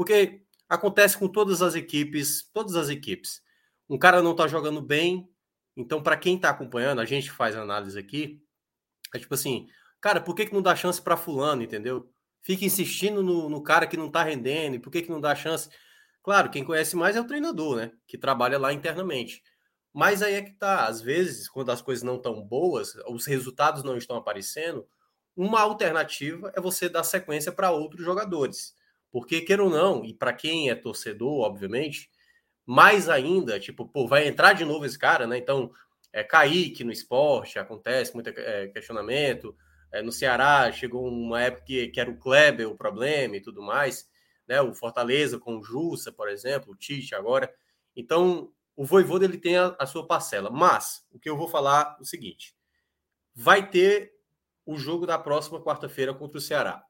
Porque acontece com todas as equipes, todas as equipes. Um cara não está jogando bem, então, para quem está acompanhando, a gente faz análise aqui, é tipo assim, cara, por que, que não dá chance para fulano, entendeu? Fica insistindo no, no, cara que não está rendendo, e por que, que não dá chance? Claro, quem conhece mais é o treinador, né? Que trabalha lá internamente. Mas aí é que tá, às vezes, quando as coisas não estão boas, os resultados não estão aparecendo, uma alternativa é você dar sequência para outros jogadores. Porque, queira ou não, e para quem é torcedor, obviamente, mais ainda, tipo, pô, vai entrar de novo esse cara, né? Então, é, Kaique no esporte, acontece muito é, questionamento. É, no Ceará chegou uma época que, que, era o Kleber o problema e tudo mais, né? O Fortaleza com o Jussa, por exemplo, o Tite agora. Então, o Voivoda ele tem a, a sua parcela. Mas, o que eu vou falar é o seguinte: vai ter o jogo da próxima quarta-feira contra o Ceará.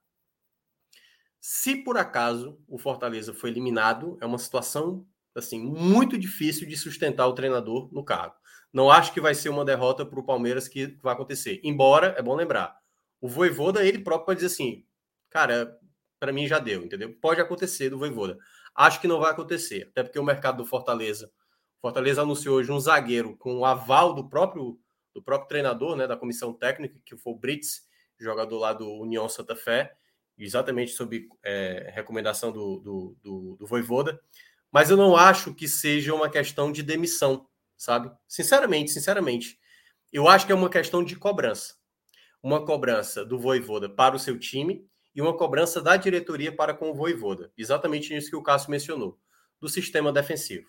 Se por acaso o Fortaleza foi eliminado, é uma situação assim, muito difícil de sustentar o treinador no cargo. Não acho que vai ser uma derrota para o Palmeiras que vai acontecer. Embora, é bom lembrar, o Voivoda, ele próprio pode dizer assim, cara, para mim já deu, entendeu? Pode acontecer do Voivoda. Acho que não vai acontecer, até porque o mercado do Fortaleza, Fortaleza anunciou hoje um zagueiro com o aval do próprio do próprio treinador, né, da comissão técnica, que foi o Brits, jogador lá do União Santa Fé, exatamente sob é, recomendação do, do, do, do Voivoda. Mas eu não acho que seja uma questão de demissão, sabe? Sinceramente, sinceramente. Eu acho que é uma questão de cobrança. Uma cobrança do Voivoda para o seu time e uma cobrança da diretoria para com o Voivoda. Exatamente isso que o Cássio mencionou, do sistema defensivo.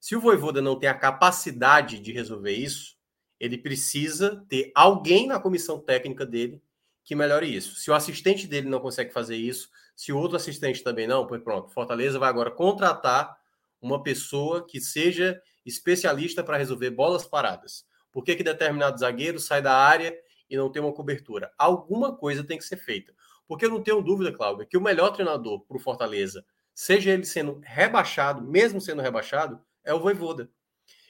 Se o Voivoda não tem a capacidade de resolver isso, ele precisa ter alguém na comissão técnica dele que melhore isso. Se o assistente dele não consegue fazer isso, se o outro assistente também não, pois pronto, Fortaleza vai agora contratar uma pessoa que seja especialista para resolver bolas paradas. Por que, que determinado zagueiro sai da área e não tem uma cobertura? Alguma coisa tem que ser feita. Porque eu não tenho dúvida, Cláudio, que o melhor treinador para o Fortaleza, seja ele sendo rebaixado, mesmo sendo rebaixado, é o Voivoda.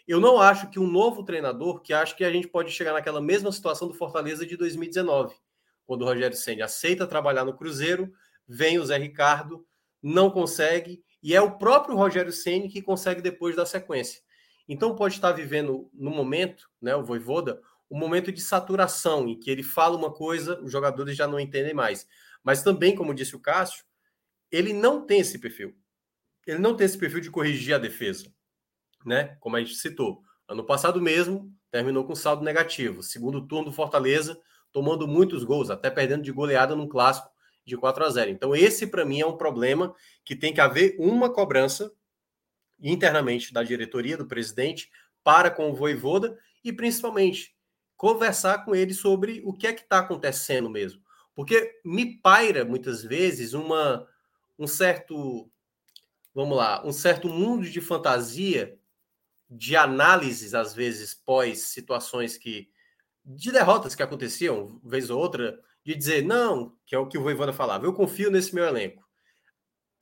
Eu não acho que um novo treinador, que acho que a gente pode chegar naquela mesma situação do Fortaleza de 2019, quando o Rogério Senna aceita trabalhar no Cruzeiro, vem o Zé Ricardo, não consegue, e é o próprio Rogério Senna que consegue depois da sequência. Então pode estar vivendo no momento, né, o Voivoda, um momento de saturação, em que ele fala uma coisa, os jogadores já não entendem mais. Mas também, como disse o Cássio, ele não tem esse perfil. Ele não tem esse perfil de corrigir a defesa, né? Como a gente citou. Ano passado mesmo, terminou com saldo negativo. Segundo turno do Fortaleza, tomando muitos gols, até perdendo de goleada num clássico de 4 a 0. Então, esse para mim é um problema que tem que haver uma cobrança internamente da diretoria, do presidente, para com o Voivoda e principalmente conversar com ele sobre o que é que está acontecendo mesmo. Porque me paira muitas vezes uma um certo vamos lá, um certo mundo de fantasia de análises às vezes pós situações que de derrotas que aconteciam vez ou outra, de dizer não, que é o que o Voivoda falava, eu confio nesse meu elenco.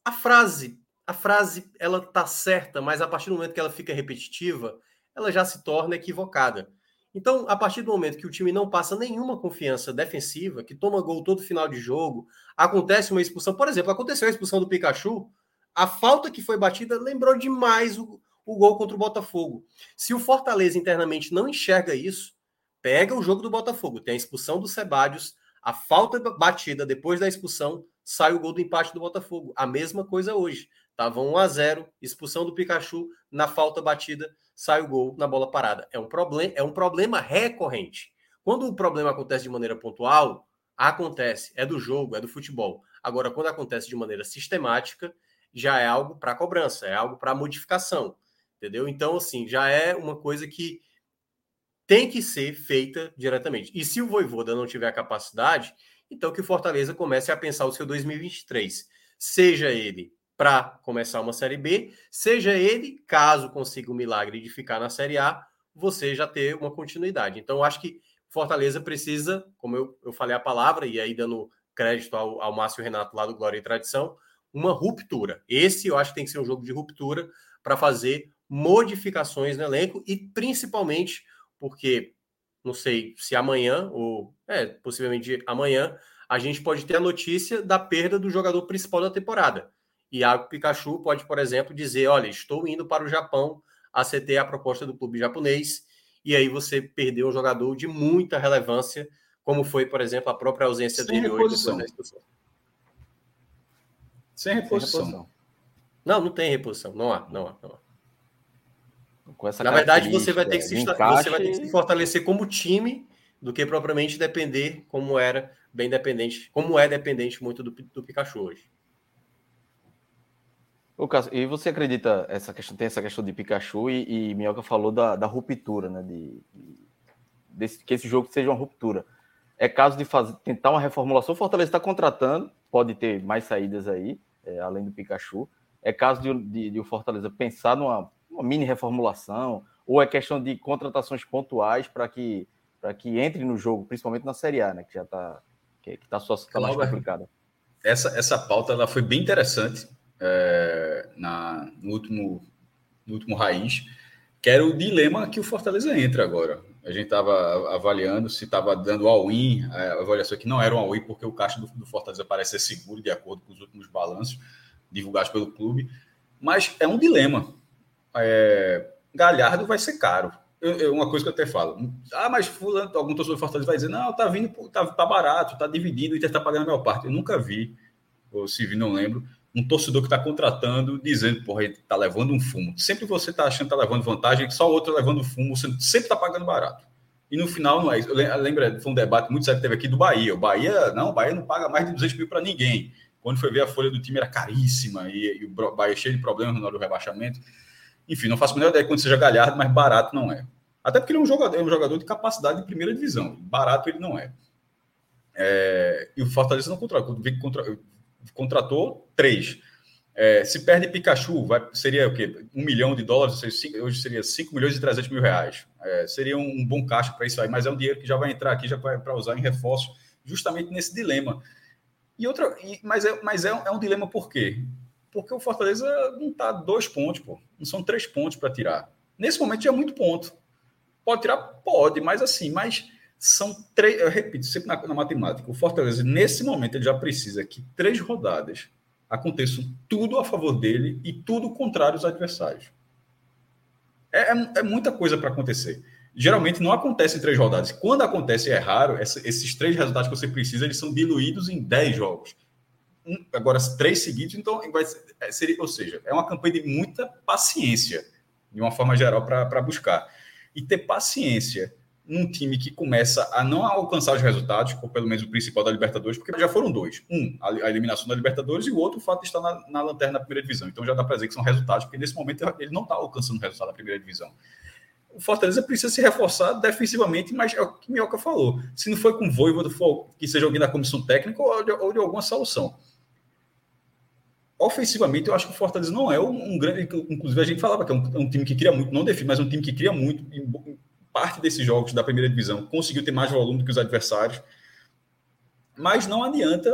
A frase, a frase ela tá certa, mas a partir do momento que ela fica repetitiva, ela já se torna equivocada. Então, a partir do momento que o time não passa nenhuma confiança defensiva, que toma gol todo final de jogo, acontece uma expulsão. Por exemplo, aconteceu a expulsão do Pikachu, a falta que foi batida lembrou demais o, o gol contra o Botafogo. Se o Fortaleza internamente não enxerga isso, pega o jogo do Botafogo, tem a expulsão do Sebadios, a falta batida depois da expulsão, sai o gol do empate do Botafogo. A mesma coisa hoje. Tava 1 a 0, expulsão do Pikachu, na falta batida, sai o gol na bola parada. É um problema, é um problema recorrente. Quando o problema acontece de maneira pontual, acontece, é do jogo, é do futebol. Agora, quando acontece de maneira sistemática, já é algo para cobrança, é algo para modificação, entendeu? Então, assim, já é uma coisa que tem que ser feita diretamente. E se o Voivoda não tiver a capacidade, então que o Fortaleza comece a pensar o seu 2023. Seja ele para começar uma Série B, seja ele, caso consiga o milagre de ficar na Série A, você já ter uma continuidade. Então, acho que Fortaleza precisa, como eu, eu falei a palavra, e aí dando crédito ao, ao Márcio Renato lá do Glória e Tradição, uma ruptura. Esse eu acho que tem que ser um jogo de ruptura para fazer modificações no elenco e principalmente porque não sei se amanhã ou é, possivelmente amanhã a gente pode ter a notícia da perda do jogador principal da temporada. Iago Pikachu pode, por exemplo, dizer: olha, estou indo para o Japão, aceitar a proposta do clube japonês, e aí você perdeu um jogador de muita relevância, como foi, por exemplo, a própria ausência Sem dele reposição. hoje Sem reposição. Não, não tem reposição. Não há, não há, não há. Na verdade, você vai, ter que se, encaixe... você vai ter que se fortalecer como time do que propriamente depender como era bem dependente, como é dependente muito do, do Pikachu hoje. Lucas, e você acredita, essa questão, tem essa questão de Pikachu e, e Minhoca falou da, da ruptura, né? De, de desse, que esse jogo seja uma ruptura. É caso de fazer, tentar uma reformulação. O Fortaleza está contratando, pode ter mais saídas aí, é, além do Pikachu. É caso de, de, de o Fortaleza pensar numa mini reformulação, ou é questão de contratações pontuais para que, que entre no jogo, principalmente na Série A, né? Que já está que, que tá, tá mais complicada. Essa, essa pauta ela foi bem interessante é, na, no, último, no último raiz, que era o dilema que o Fortaleza entra agora. A gente estava avaliando se estava dando all-in, a avaliação que não era um all-in, porque o caixa do, do, Fortaleza parece ser seguro, de acordo com os últimos balanços divulgados pelo clube. Mas é um dilema. É, Galhardo vai ser caro. Eu, eu, uma coisa que eu até falo. Ah, mas fulano, algum torcedor do Fortaleza vai dizer, não, tá vindo, tá, tá barato, tá dividindo, o Inter tá pagando a maior parte. Eu nunca vi, ou se vi, não lembro, um torcedor que está contratando dizendo, porra, ele tá levando um fumo. Sempre você tá achando que tá levando vantagem, só o outro tá levando fumo, você sempre tá pagando barato. E no final não é isso. Eu lembro, foi um debate muito sério que teve aqui do Bahia. O Bahia, não, o Bahia não paga mais de 200 mil para ninguém. Quando foi ver a folha do time era caríssima e, e o Bahia cheio de problemas na hora do rebaixamento. Enfim, não faço a menor ideia quando seja galhardo, mas barato não é. Até porque ele é um jogador, é um jogador de capacidade de primeira divisão. Barato ele não é. é e o Fortaleza não contratou. Contra, contratou três. É, se perde Pikachu, vai, seria o quê? Um milhão de dólares, hoje seria 5 milhões e 300 mil reais. É, seria um bom caixa para isso aí, mas é um dinheiro que já vai entrar aqui, já para usar em reforço, justamente nesse dilema. E outra, e, mas é, mas é, é um dilema por quê? Porque o Fortaleza não está dois pontos, pô. Não são três pontos para tirar. Nesse momento já é muito ponto. Pode tirar? Pode, mas assim, mas são três. Eu repito, sempre na, na matemática, o Fortaleza, nesse momento, ele já precisa que três rodadas aconteçam tudo a favor dele e tudo contrário aos adversários. É, é, é muita coisa para acontecer. Geralmente não acontece em três rodadas. Quando acontece é raro, esses três resultados que você precisa, eles são diluídos em dez jogos um, agora três seguidos, então vai é, ser, ou seja, é uma campanha de muita paciência, de uma forma geral, para buscar. E ter paciência num time que começa a não alcançar os resultados, ou pelo menos o principal da Libertadores, porque já foram dois. Um, a, eliminação da Libertadores, e o outro, o fato de estar na, na lanterna da primeira divisão. Então já dá para dizer que são resultados, porque nesse momento ele não está alcançando o resultado da primeira divisão. O Fortaleza precisa se reforçar defensivamente, mas é o que Minhoca falou. Se não foi com o Voivoda, que seja alguém da comissão técnica ou de, ou de alguma solução ofensivamente, eu acho que o Fortaleza não é um, um grande. Inclusive, a gente falava que é um, é um, time que cria muito, não define, mas um time que cria muito. Em parte desses jogos da primeira divisão conseguiu ter mais volume do que os adversários. Mas não adianta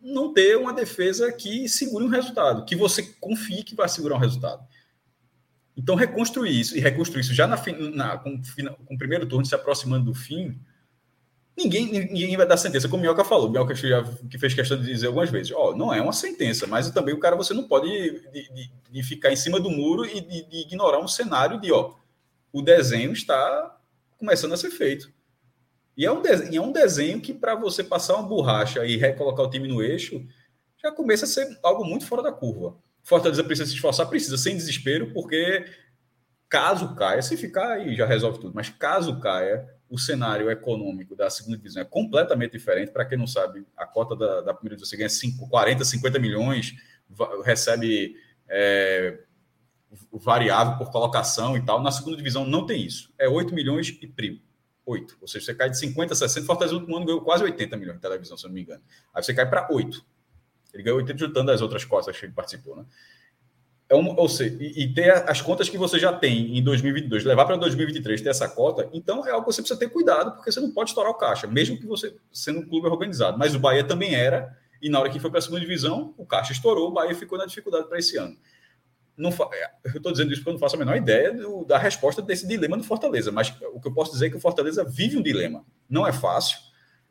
não ter uma defesa que segure um resultado, que você confie que vai segurar um resultado. Então, reconstruir isso, e reconstruir isso já na, na com, com o primeiro turno se aproximando do fim, Ninguém, ninguém vai dar sentença, como o Mioca falou. O Mioca já, que fez questão de dizer algumas vezes: ó, oh, não é uma sentença, mas também o cara você não pode de, de, de ficar em cima do muro e de, de, ignorar um cenário de, ó, o desenho está começando a ser feito. E é um é um desenho que, para você passar uma borracha e recolocar o time no eixo, já começa a ser algo muito fora da curva. Fortaleza precisa se esforçar, precisa, sem desespero, porque caso caia, se ficar aí já resolve tudo, mas caso caia, o cenário econômico da segunda divisão é completamente diferente. Para quem não sabe, a cota da, da primeira divisão você ganha 5, 40, 50 milhões, recebe é, variável por colocação e tal. Na segunda divisão não tem isso. É 8 milhões e primo. 8. Ou seja, você cai de 50 a 60. Fortaleza no último ano ganhou quase 80 milhões de televisão, se eu não me engano. Aí você cai para 8. Ele ganhou 80 juntando as outras cotas que ele participou, né? É um, ou seja, e, e, ter as contas que você já tem em 2022, levar para 2023 ter essa cota, então é algo que você precisa ter cuidado, porque você não pode estourar o caixa, mesmo que você sendo um clube organizado. Mas o Bahia também era, e na hora que foi para a segunda divisão, o caixa estourou, o Bahia ficou na dificuldade para esse ano. Não, é, eu estou dizendo isso porque eu não faço a menor ideia do, da resposta desse dilema do Fortaleza, mas o que eu posso dizer é que o Fortaleza vive um dilema. Não é fácil.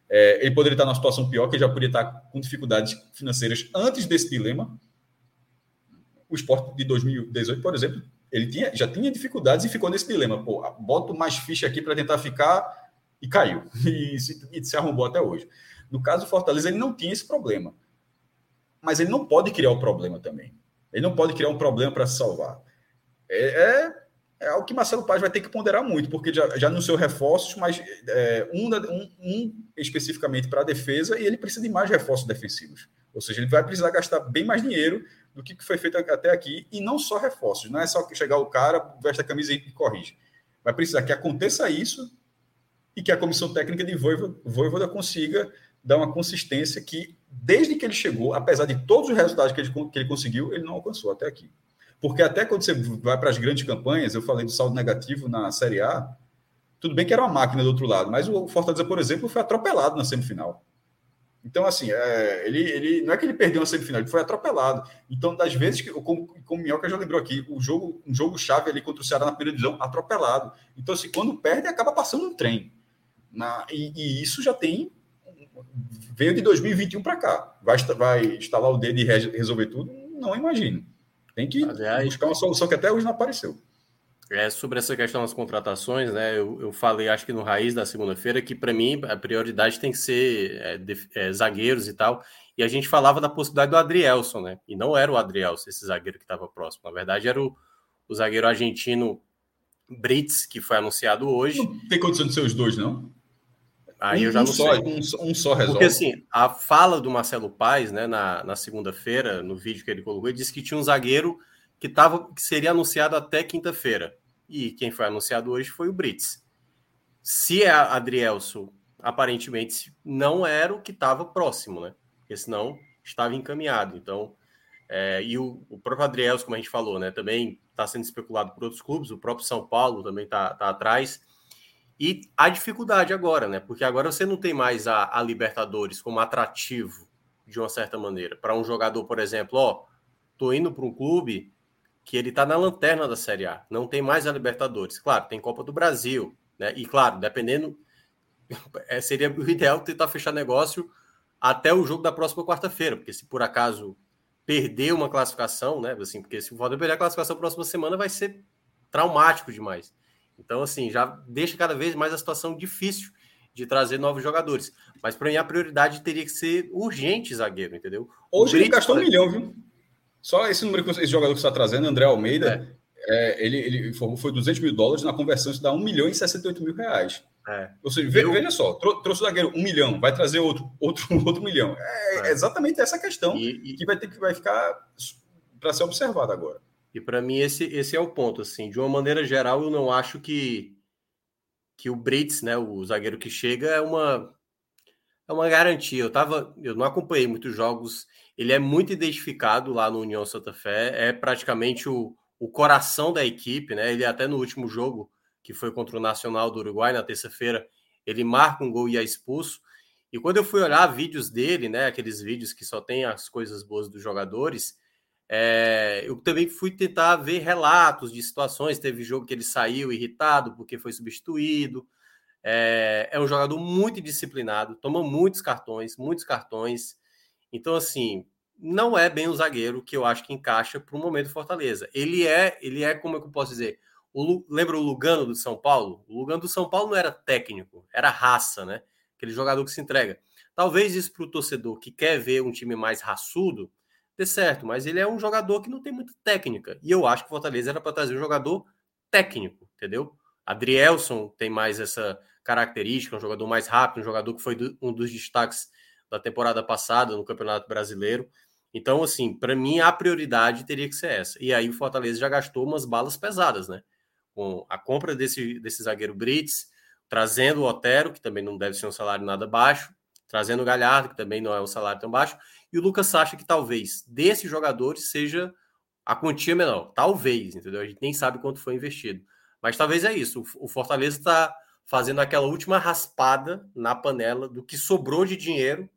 É, ele poderia estar numa situação pior, que ele já poderia estar com dificuldades financeiras antes desse dilema o esporte de 2018, por exemplo, ele tinha, já tinha dificuldades e ficou nesse dilema. Pô, boto mais ficha aqui para tentar ficar e caiu. E se, e se arrombou até hoje. No caso do Fortaleza, ele não tinha esse problema. Mas ele não pode criar o problema também. Ele não pode criar um problema para se salvar. É, é, é algo que Marcelo Paz vai ter que ponderar muito, porque já, já anunciou reforços, mas é, um, um, um especificamente para a defesa e ele precisa de mais reforços defensivos. Ou seja, ele vai precisar gastar bem mais dinheiro do que foi feito até aqui, e não só reforços, não é só chegar o cara, veste a camisa e corrige. Vai precisar que aconteça isso e que a comissão técnica de Voivoda, consiga dar uma consistência que, desde que ele chegou, apesar de todos os resultados que ele, que ele conseguiu, ele não alcançou até aqui. Porque até quando você vai para as grandes campanhas, eu falei do saldo negativo na Série A, tudo bem que era uma máquina do outro lado, mas o Fortaleza, por exemplo, foi atropelado na semifinal. Então, assim, é, ele, ele não é que ele perdeu uma semifinal, ele foi atropelado. Então, das vezes que, como, como o Minhoca já lembrou aqui, o jogo, um jogo chave ali contra o Ceará na primeira divisão, atropelado. Então, assim, quando perde, acaba passando um trem. Na, e, e isso já tem. Veio de 2021 para cá. Vai, vai instalar o dedo e resolver tudo? Não imagino. Tem que Aliás, buscar uma solução que até hoje não apareceu. É, sobre essa questão das contratações, né? Eu, eu falei, acho que no raiz da segunda-feira, que para mim a prioridade tem que ser é, de, é, zagueiros e tal. E a gente falava da possibilidade do Adrielson, né? E não era o Adrielson, esse zagueiro que estava próximo. Na verdade, era o, o zagueiro argentino Brits, que foi anunciado hoje. Não tem condição de ser os dois, não? Aí um, eu já não só, sei. Um, um, só resolve. Porque assim, a fala do Marcelo Paes, né, na, na segunda-feira, no vídeo que ele colocou, ele disse que tinha um zagueiro que, tava, que seria anunciado até quinta-feira. E quem foi anunciado hoje foi o Brits. Se é Adrielson, aparentemente não era o que estava próximo, né? Porque senão estava encaminhado. Então, é, e o, o próprio Adrielson, como a gente falou, né, também está sendo especulado por outros clubes, o próprio São Paulo também está tá atrás. E a dificuldade agora, né? Porque agora você não tem mais a, a Libertadores como atrativo de uma certa maneira. Para um jogador, por exemplo, ó, tô indo para um clube que ele está na lanterna da Série A, não tem mais a Libertadores. Claro, tem Copa do Brasil, né? E claro, dependendo, é, seria o ideal tentar fechar negócio até o jogo da próxima quarta-feira, porque se por acaso perder uma classificação, né? Assim, porque se o Valdir perder a classificação próxima semana vai ser traumático demais. Então, assim, já deixa cada vez mais a situação difícil de trazer novos jogadores. Mas para mim a prioridade teria que ser urgente zagueiro, entendeu? Hoje ele gastou um milhão, viu? Só esse número que esse jogador que está trazendo, André Almeida, é. É, ele, ele foi 200 mil dólares, na conversão isso dá 1 milhão e 68 mil reais. É. Ou seja, veja, veja só, trouxe o zagueiro um milhão, vai trazer outro, outro, outro milhão. É, é. exatamente essa questão e, e... que vai ter que vai ficar para ser observada agora. E para mim esse, esse é o ponto, assim, de uma maneira geral, eu não acho que que o Brits, né, o zagueiro que chega é uma é uma garantia. Eu tava, eu não acompanhei muitos jogos. Ele é muito identificado lá no União Santa Fé, é praticamente o, o coração da equipe, né? Ele até no último jogo, que foi contra o Nacional do Uruguai na terça-feira, ele marca um gol e é expulso. E quando eu fui olhar vídeos dele, né, aqueles vídeos que só tem as coisas boas dos jogadores, é, eu também fui tentar ver relatos de situações. Teve jogo que ele saiu irritado porque foi substituído. É, é um jogador muito disciplinado, toma muitos cartões, muitos cartões. Então, assim, não é bem o zagueiro que eu acho que encaixa para o momento Fortaleza. Ele é, ele é, como é que eu posso dizer? O, lembra o Lugano do São Paulo? O Lugano do São Paulo não era técnico, era raça, né? Aquele jogador que se entrega. Talvez isso para o torcedor que quer ver um time mais raçudo dê certo, mas ele é um jogador que não tem muita técnica. E eu acho que o Fortaleza era para trazer um jogador técnico, entendeu? Adrielson tem mais essa característica, um jogador mais rápido, um jogador que foi um dos destaques da temporada passada no Campeonato Brasileiro. Então, assim, para mim a prioridade teria que ser essa. E aí o Fortaleza já gastou umas balas pesadas, né? Com a compra desse, desse zagueiro Brits, trazendo o Otero, que também não deve ser um salário nada baixo, trazendo o Galhardo, que também não é um salário tão baixo, e o Lucas Sacha, que talvez desses jogadores seja a quantia menor. Talvez, entendeu? A gente nem sabe quanto foi investido. Mas talvez é isso. O Fortaleza está fazendo aquela última raspada na panela do que sobrou de dinheiro,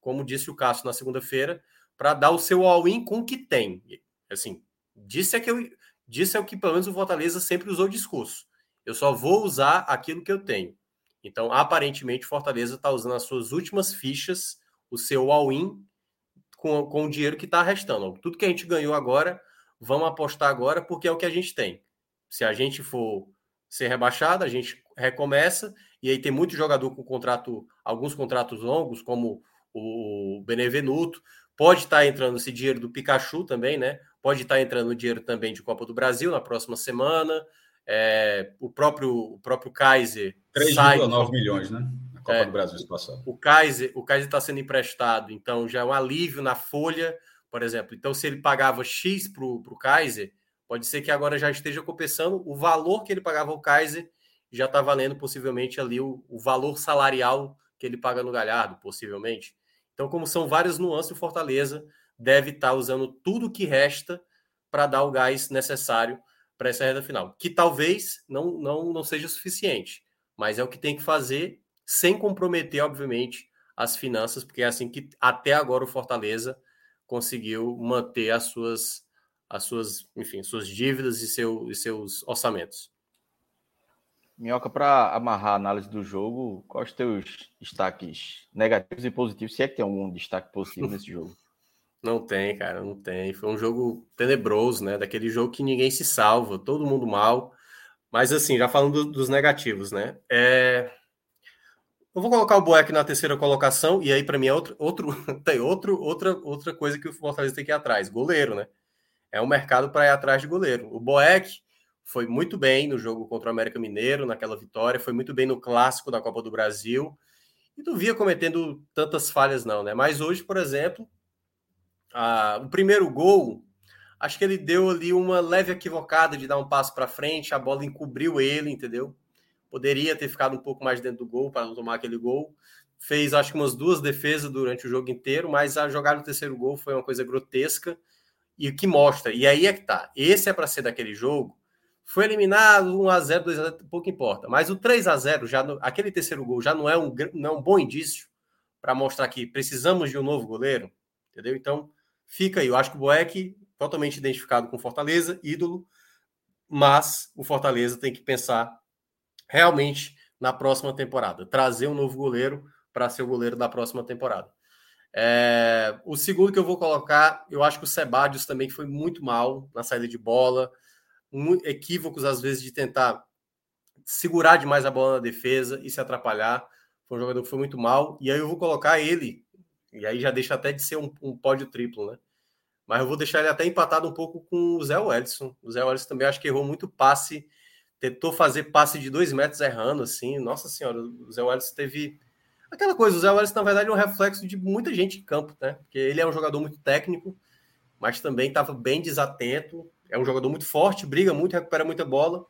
como disse o Cássio na segunda-feira, para dar o seu all-in com o que tem. Assim, disse é que eu, disse é o que pelo menos o Fortaleza sempre usou o discurso. Eu só vou usar aquilo que eu tenho. Então, aparentemente, o Fortaleza está usando as suas últimas fichas, o seu all-in, com, com o dinheiro que está restando. Tudo que a gente ganhou agora, vamos apostar agora, porque é o que a gente tem. Se a gente for ser rebaixado, a gente recomeça, e aí tem muito jogador com contrato, alguns contratos longos, como o Benevenuto, pode estar tá entrando esse dinheiro do Pikachu também, né? Pode estar tá entrando dinheiro também de Copa do Brasil na próxima semana. É, o próprio o próprio Kaiser 3,9 milhões, né? Na Copa é, do Brasil passado. O Kaiser o Kaiser está sendo emprestado, então já é um alívio na folha, por exemplo. Então, se ele pagava X para o Kaiser, pode ser que agora já esteja compensando o valor que ele pagava ao Kaiser já está valendo possivelmente ali o, o, valor salarial que ele paga no Galhardo, possivelmente. Então, como são várias nuances, o Fortaleza deve estar tá usando tudo que resta para dar o gás necessário para essa reta final, que talvez não, não, não seja suficiente, mas é o que tem que fazer sem comprometer, obviamente, as finanças, porque é assim que até agora o Fortaleza conseguiu manter as suas, as suas, enfim, suas dívidas e, seu, e seus orçamentos. Minhoca, para amarrar a análise do jogo, quais os teus destaques negativos e positivos, se é que tem algum destaque positivo nesse jogo? Não tem, cara, não tem. Foi um jogo tenebroso, né? Daquele jogo que ninguém se salva, todo mundo mal. Mas assim, já falando dos negativos, né? É... Eu vou colocar o Boeck na terceira colocação, e aí, para mim, é outro, outro, tem outro, outra, outra coisa que o Fortaleza tem que ir atrás: goleiro, né? É um mercado para ir atrás de goleiro. O Boeck foi muito bem no jogo contra o América Mineiro, naquela vitória, foi muito bem no clássico da Copa do Brasil. E não via cometendo tantas falhas, não, né? Mas hoje, por exemplo, a, o primeiro gol, acho que ele deu ali uma leve equivocada de dar um passo para frente, a bola encobriu ele, entendeu? Poderia ter ficado um pouco mais dentro do gol para não tomar aquele gol. Fez, acho que, umas duas defesas durante o jogo inteiro, mas a jogada do terceiro gol foi uma coisa grotesca e que mostra. E aí é que tá. Esse é para ser daquele jogo. Foi eliminado 1x0, 2x0, pouco importa. Mas o 3x0, já aquele terceiro gol, já não é um, não é um bom indício para mostrar que precisamos de um novo goleiro, entendeu? Então, fica aí. Eu acho que o Boeck, totalmente identificado com Fortaleza, ídolo, mas o Fortaleza tem que pensar realmente na próxima temporada. Trazer um novo goleiro para ser o goleiro da próxima temporada. É, o segundo que eu vou colocar, eu acho que o Sebadios também foi muito mal na saída de bola, equívocos às vezes de tentar segurar demais a bola na defesa e se atrapalhar. Foi um jogador que foi muito mal. E aí eu vou colocar ele, e aí já deixa até de ser um, um pódio triplo, né? Mas eu vou deixar ele até empatado um pouco com o Zé Wellison. O Zé Wellison também acho que errou muito passe tentou fazer passe de dois metros errando, assim. Nossa senhora, o Zé Wallace teve. Aquela coisa, o Zé Wallace, na verdade, é um reflexo de muita gente em campo, né? Porque ele é um jogador muito técnico, mas também estava bem desatento. É um jogador muito forte, briga muito, recupera muita bola,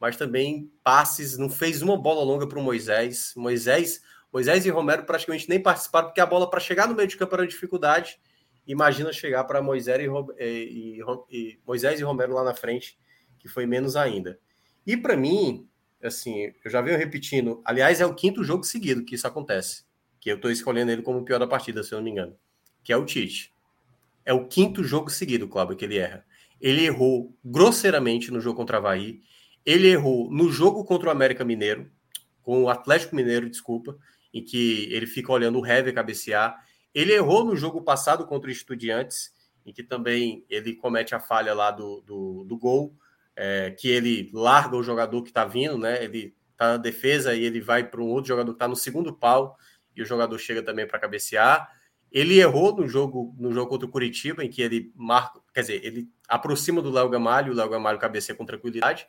mas também passes, não fez uma bola longa para o Moisés. Moisés, Moisés e Romero praticamente nem participaram, porque a bola para chegar no meio de campo era dificuldade. Imagina chegar para Moisés e, e, e, Moisés e Romero lá na frente, que foi menos ainda. E para mim, assim, eu já venho repetindo, aliás, é o quinto jogo seguido que isso acontece, que eu estou escolhendo ele como o pior da partida, se eu não me engano, que é o Tite. É o quinto jogo seguido, Cláudio, que ele erra. Ele errou grosseiramente no jogo contra a Havaí, ele errou no jogo contra o América Mineiro, com o Atlético Mineiro, desculpa, em que ele fica olhando o Hever cabecear. Ele errou no jogo passado contra o Estudiantes, em que também ele comete a falha lá do, do, do gol é, que ele larga o jogador que está vindo, né? Ele está na defesa e ele vai para um outro jogador que está no segundo pau e o jogador chega também para cabecear. Ele errou no jogo no jogo contra o Curitiba, em que ele marca, quer dizer, ele aproxima do Léo Gamalho, o Léo Gamalho cabeceia com tranquilidade.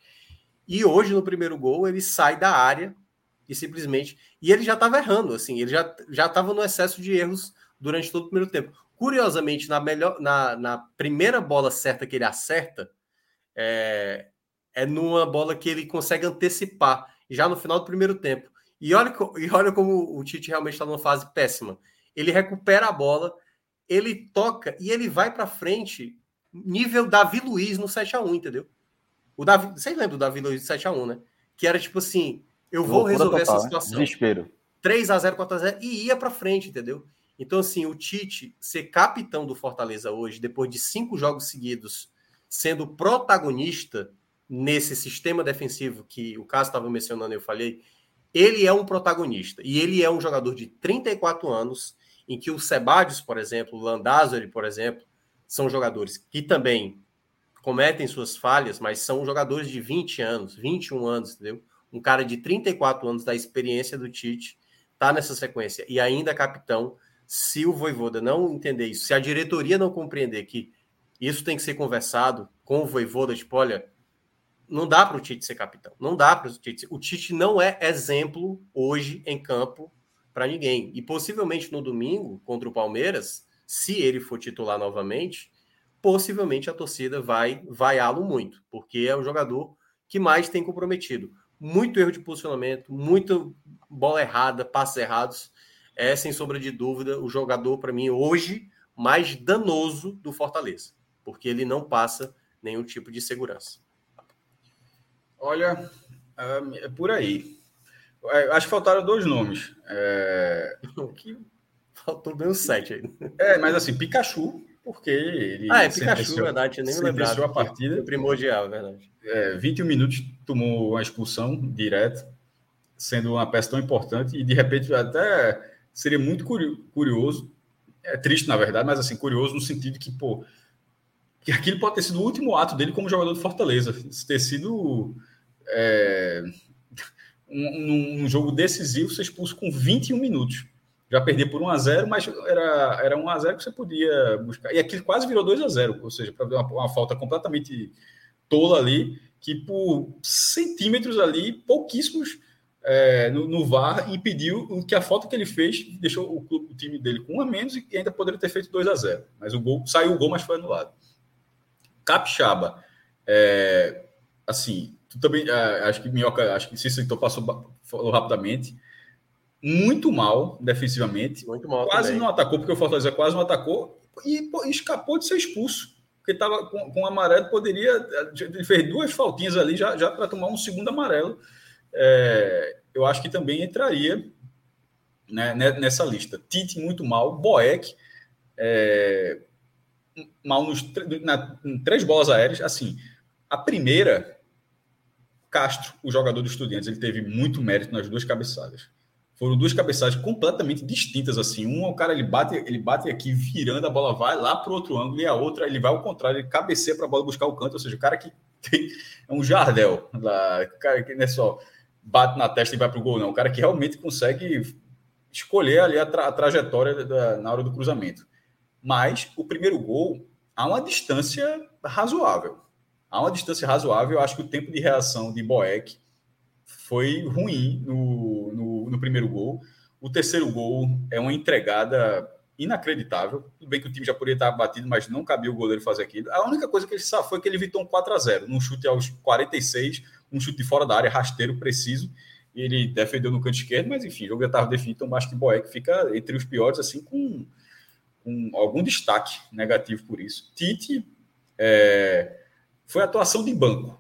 E hoje, no primeiro gol, ele sai da área e simplesmente. E ele já estava errando, assim, ele já estava no excesso de erros durante todo o primeiro tempo. Curiosamente, na, melhor, na, na primeira bola certa que ele acerta, é, é numa bola que ele consegue antecipar já no final do primeiro tempo. E olha, e olha como o Tite realmente está numa fase péssima. Ele recupera a bola, ele toca e ele vai para frente, nível Davi Luiz no 7x1, entendeu? O Davi, vocês lembram do Davi Luiz 7x1, né? Que era tipo assim: eu vou Loucura resolver total, essa situação. Desespero. 3x0, 4x0 e ia para frente, entendeu? Então, assim, o Tite ser capitão do Fortaleza hoje, depois de cinco jogos seguidos sendo protagonista nesse sistema defensivo que o caso estava mencionando, eu falei, ele é um protagonista e ele é um jogador de 34 anos, em que o Sebadios, por exemplo, o Landázuri, por exemplo, são jogadores que também cometem suas falhas, mas são jogadores de 20 anos, 21 anos, entendeu? Um cara de 34 anos da experiência do Tite tá nessa sequência e ainda capitão. Se o Voivoda não entender isso, se a diretoria não compreender que isso tem que ser conversado com o Voivoda, tipo, olha, não dá para o Tite ser capitão. Não dá para o Tite. O Tite não é exemplo hoje em campo para ninguém. E possivelmente no domingo contra o Palmeiras, se ele for titular novamente, possivelmente a torcida vai vaiá-lo muito, porque é o jogador que mais tem comprometido. Muito erro de posicionamento, muita bola errada, passos errados. É sem sombra de dúvida o jogador para mim hoje mais danoso do Fortaleza porque ele não passa nenhum tipo de segurança. Olha, é por aí. É, acho que faltaram dois nomes. É... Faltou bem um sete aí. É, mas assim, Pikachu, porque ele. Ah, é Pikachu, verdade, nem me lembrava. a partida. Foi primordial, verdade. É, 21 minutos tomou uma expulsão direta, sendo uma peça tão importante, e de repente até seria muito curioso é triste, na verdade, mas assim, curioso no sentido que, pô, que aquilo pode ter sido o último ato dele como jogador de Fortaleza. Ter sido é, um, um, jogo decisivo, ser expulso com 21 minutos. Já perder por 1 a 0 mas era, era 1 a 0 que você podia buscar. E aquilo quase virou 2 a 0 ou seja, para uma, uma falta completamente tola ali, que por centímetros ali, pouquíssimos é, no, no, VAR impediu que a falta que ele fez deixou o, o, time dele com um a menos e ainda poderia ter feito 2 a 0 Mas o gol saiu o gol, mas foi anulado. Capixaba, é, assim, tu também é, acho que Minhoca, acho que Cícero então passou falou rapidamente. Muito mal defensivamente. Muito mal. Quase também. não atacou, porque o Fortaleza quase não atacou e pô, escapou de ser expulso. Porque estava com, com amarelo, poderia. Ele fez duas faltinhas ali já, já para tomar um segundo amarelo é, eu acho que também entraria né, nessa lista. Tite muito mal, Boeck é, mal nos na, em três bolas aéreas. Assim, a primeira, Castro, o jogador do Estudiantes, ele teve muito mérito nas duas cabeçadas. Foram duas cabeçadas completamente distintas assim. Uma, o cara ele bate, ele bate aqui virando a bola vai lá para outro ângulo e a outra ele vai ao contrário, ele cabeceia para a bola buscar o canto, ou seja, o cara que tem, é um jardel lá, o cara que não é só bate na testa e vai para o gol, não. O cara que realmente consegue escolher ali a, tra a trajetória da, na hora do cruzamento. Mas o primeiro gol há uma distância razoável. Há uma distância razoável. Eu acho que o tempo de reação de Boeck foi ruim no, no, no primeiro gol. O terceiro gol é uma entregada inacreditável. Tudo bem que o time já poderia estar batido, mas não cabia o goleiro fazer aquilo. A única coisa que ele safou foi que ele evitou um 4 a 0 num chute aos 46 um chute fora da área, rasteiro, preciso. Ele defendeu no canto esquerdo, mas enfim, o jogo já estava definido, então acho que Boeck fica entre os piores, assim, com, com algum destaque negativo por isso. Tite é, foi atuação de banco.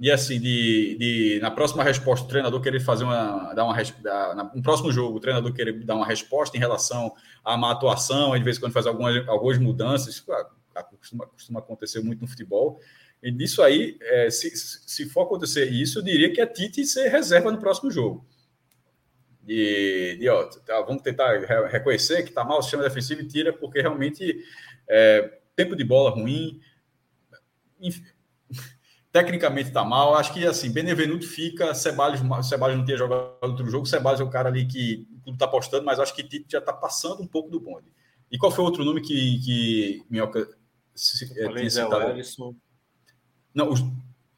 E assim, de, de, na próxima resposta, o treinador querer fazer uma. Dar uma dar, no próximo jogo, o treinador querer dar uma resposta em relação a uma atuação, de vez em quando faz algumas, algumas mudanças, isso costuma, costuma acontecer muito no futebol. E disso aí, é, se, se for acontecer isso, eu diria que é Tite ser reserva no próximo jogo. E, e ó, tá, vamos tentar reconhecer que está mal o sistema defensivo e tira, porque realmente é, tempo de bola ruim, enfim, tecnicamente está mal. Acho que assim, Benevenuto fica, Ceballos, Ceballos não tinha jogado outro jogo, Ceballos é o cara ali que tudo está apostando, mas acho que Tite já está passando um pouco do bonde. E qual foi o outro nome que, que Minhoca se, é, tinha citado? Não, os,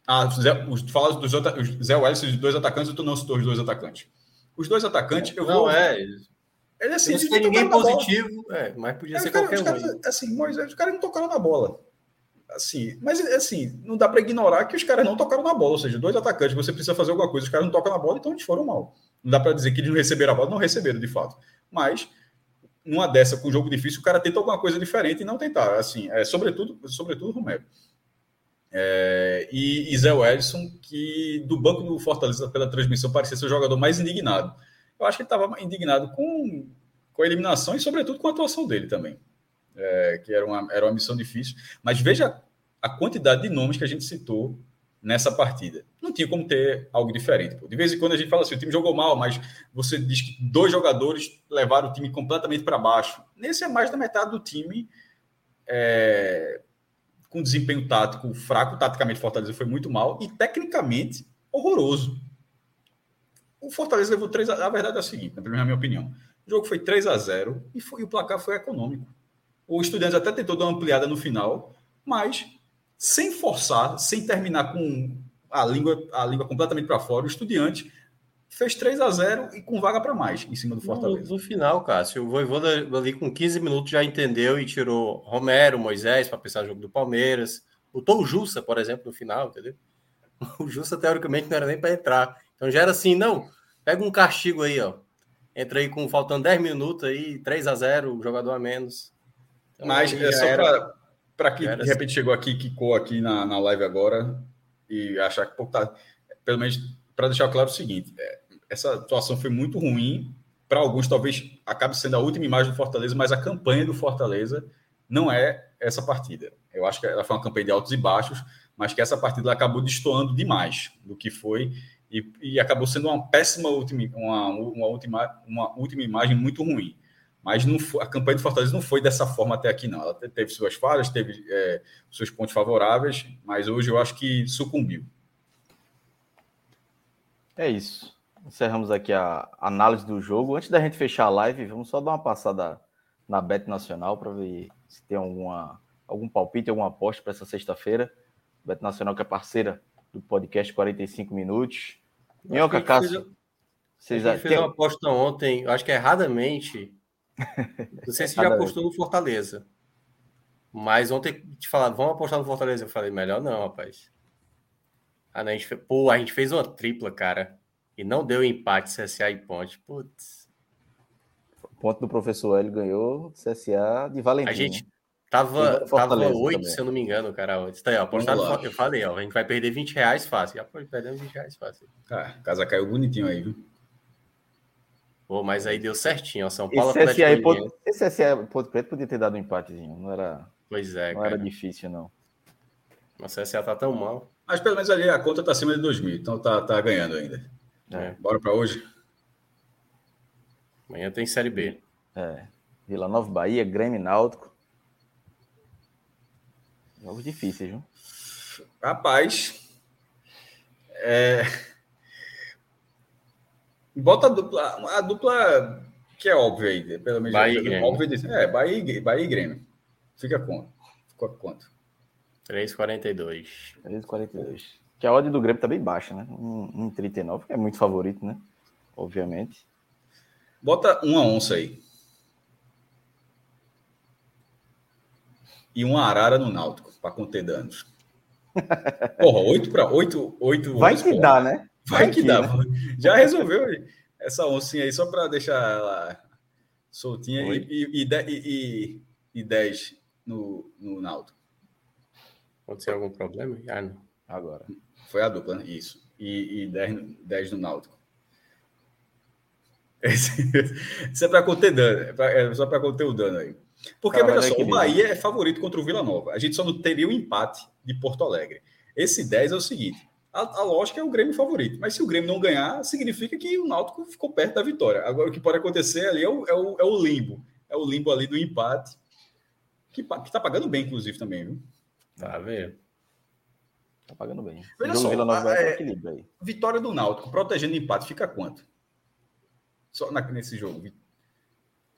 ah, os, fala dos os Zé Welles, os dois atacantes, tu não citou os dois atacantes. Os dois atacantes, eu não, vou. É. Ele assim, não tem ninguém positivo, é, mas podia é, ser cara, qualquer um. Cara, assim, Moisés, os caras não tocaram na bola. Assim, mas assim, não dá para ignorar que os caras não tocaram na bola, ou seja, dois atacantes, você precisa fazer alguma coisa, os caras não tocam na bola, então eles foram mal. Não dá para dizer que eles não receberam a bola, não receberam de fato. Mas numa dessa com um jogo difícil, o cara tenta alguma coisa diferente e não tentar. Assim, é, sobretudo, sobretudo Romero. É, e, Zé Wellison, que do banco do Fortaleza pela transmissão parecia ser o jogador mais indignado. Eu acho que ele estava indignado com, com a eliminação e, sobretudo, com a atuação dele também, é, que era uma, era uma missão difícil. Mas veja a quantidade de nomes que a gente citou nessa partida. Não tinha como ter algo diferente. Pô. De vez em quando a gente fala assim: o time jogou mal, mas você diz que dois jogadores levaram o time completamente para baixo. Nesse é mais da metade do time. É, com desempenho tático fraco, taticamente Fortaleza foi muito mal e tecnicamente horroroso. O Fortaleza levou 3 a... a verdade é a seguinte, na minha opinião. O jogo foi 3 a 0 e, foi, e o placar foi econômico. O Estudiantes até tentou dar uma ampliada no final, mas sem forçar, sem terminar com a língua, a língua completamente para fora, o Estudiante fez 3 a 0 e com vaga para mais em cima do Fortaleza. No, no final, Cássio, o Voivoda ali com 15 minutos já entendeu e tirou Romero, Moisés para pensar no jogo do Palmeiras. Botou o Jussa, por exemplo, no final, entendeu? O Jussa, teoricamente, não era nem para entrar. Então já era assim, não, pega um castigo aí, ó. Entra aí com faltando 10 minutos aí, 3 a 0 jogador a menos. Então, Mas é só para quem de assim. repente assim. chegou aqui, quicou aqui na, na live agora e achar que pô, tá, pelo menos para deixar claro o seguinte: é, essa atuação foi muito ruim. Para alguns, talvez acabe sendo a última imagem do Fortaleza, mas a campanha do Fortaleza não é essa partida. Eu acho que ela foi uma campanha de altos e baixos, mas que essa partida acabou destoando demais do que foi e, e acabou sendo uma péssima última, uma, uma, última, uma última imagem muito ruim. Mas não foi, a campanha do Fortaleza não foi dessa forma até aqui, não. Ela teve suas falhas, teve é, seus pontos favoráveis, mas hoje eu acho que sucumbiu. É isso. Encerramos aqui a análise do jogo. Antes da gente fechar a live, vamos só dar uma passada na Bet Nacional para ver se tem alguma, algum palpite, alguma aposta para essa sexta-feira. Bet Nacional, que é parceira do podcast 45 Minutos. Minhoca Cássio. Vocês a gente fez uma aposta ontem, acho que erradamente. Não sei se já apostou no Fortaleza. Mas ontem te falaram, vamos apostar no Fortaleza. Eu falei, melhor não, rapaz. Ah, não, a gente fez, pô, a gente fez uma tripla, cara. E não deu empate CSA e Ponte. Putz. O ponto do professor Hélio ganhou CSA de Valentim. A gente tava, tava 8, se eu não me engano, cara. Está aí, ó, apostado, eu falei, ó, a gente vai perder 20 reais fácil. Já perdemos 20 reais fácil. Ah, casa caiu bonitinho aí, viu? Pô, mas aí deu certinho, ó. São Paulo esse CSA, Ponto, esse CSA Ponto Preto podia ter dado um empatezinho. Não era. Pois é, Não cara. era difícil, não. Mas o CSA tá tão mal. Mas pelo menos ali a conta tá acima de 2 mil, então tá, tá ganhando ainda. É. Bora para hoje? Amanhã tem Série B. É. Vila Nova Bahia, Grêmio Náutico. Jogos difíceis, viu? Rapaz. É... Bota a dupla, a dupla que é óbvia aí, pelo menos. Bahia e Grêmio. Óbvio é, Bahia, Bahia e Grêmio. Fica quanto? Fica quanto? 3,42. 3,42. Que a odd do Grêmio tá bem baixa, né? 1,39, que é muito favorito, né? Obviamente. Bota uma onça aí. E uma arara no Náutico, para conter danos. Porra, 8 para 8, 8 Vai que porra. dá, né? Vai, Vai que, que, dá. Né? Já resolveu essa oncinha aí, só para deixar ela soltinha. E, e, e, e, 10 no, no Náutico. Aconteceu algum problema? Ah, não. Agora. Foi a dupla, né? Isso. E, e 10, 10 no Náutico. Isso é para conter dano. É, pra, é só para conter o dano aí. Porque, Cara, veja só, o Bahia é favorito contra o Vila Nova. A gente só não teria o empate de Porto Alegre. Esse 10 é o seguinte: a, a, lógica é o Grêmio favorito. Mas se o Grêmio não ganhar, significa que o Náutico ficou perto da vitória. Agora, o que pode acontecer ali é o, é o, é o limbo. É o limbo ali do empate, que, que tá pagando bem, inclusive, também, viu? Tá vendo? Tá pagando bem. Veja só, a, é, aí. vitória do Náutico, protegendo o empate, fica quanto? Só na, nesse jogo.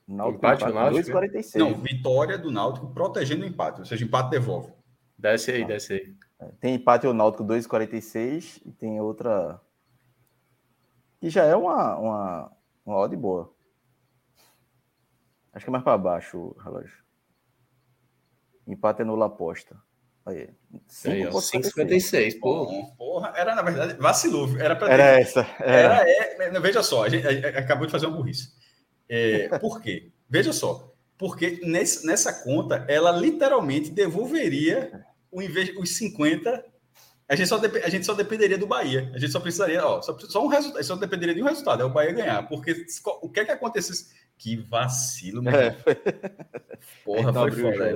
Náutico, empate, empate Náutico? 2,46. Não, vitória do Náutico protegendo o empate, ou seja, empate devolve. Desce aí, ah. desce aí. É, tem empate o Náutico 2,46 e tem outra que já é uma, uma, uma odd boa. Acho que é mais para baixo o relógio. Empate é nula aposta. Aí, 5,56, pô. Porra, era na verdade, vacilou. Era para Era essa. Era, era é, veja só, a gente, a gente, acabou de fazer uma burrice. É, por quê? Veja só. Porque nesse, nessa conta, ela literalmente devolveria o invés, os 50. A gente, só a gente só dependeria do Bahia. A gente só precisaria, ó, só, só um resultado, só dependeria de um resultado, é o Bahia ganhar. Porque o que é que acontecesse? Que vacilo, meu. É. Porra, foi foda.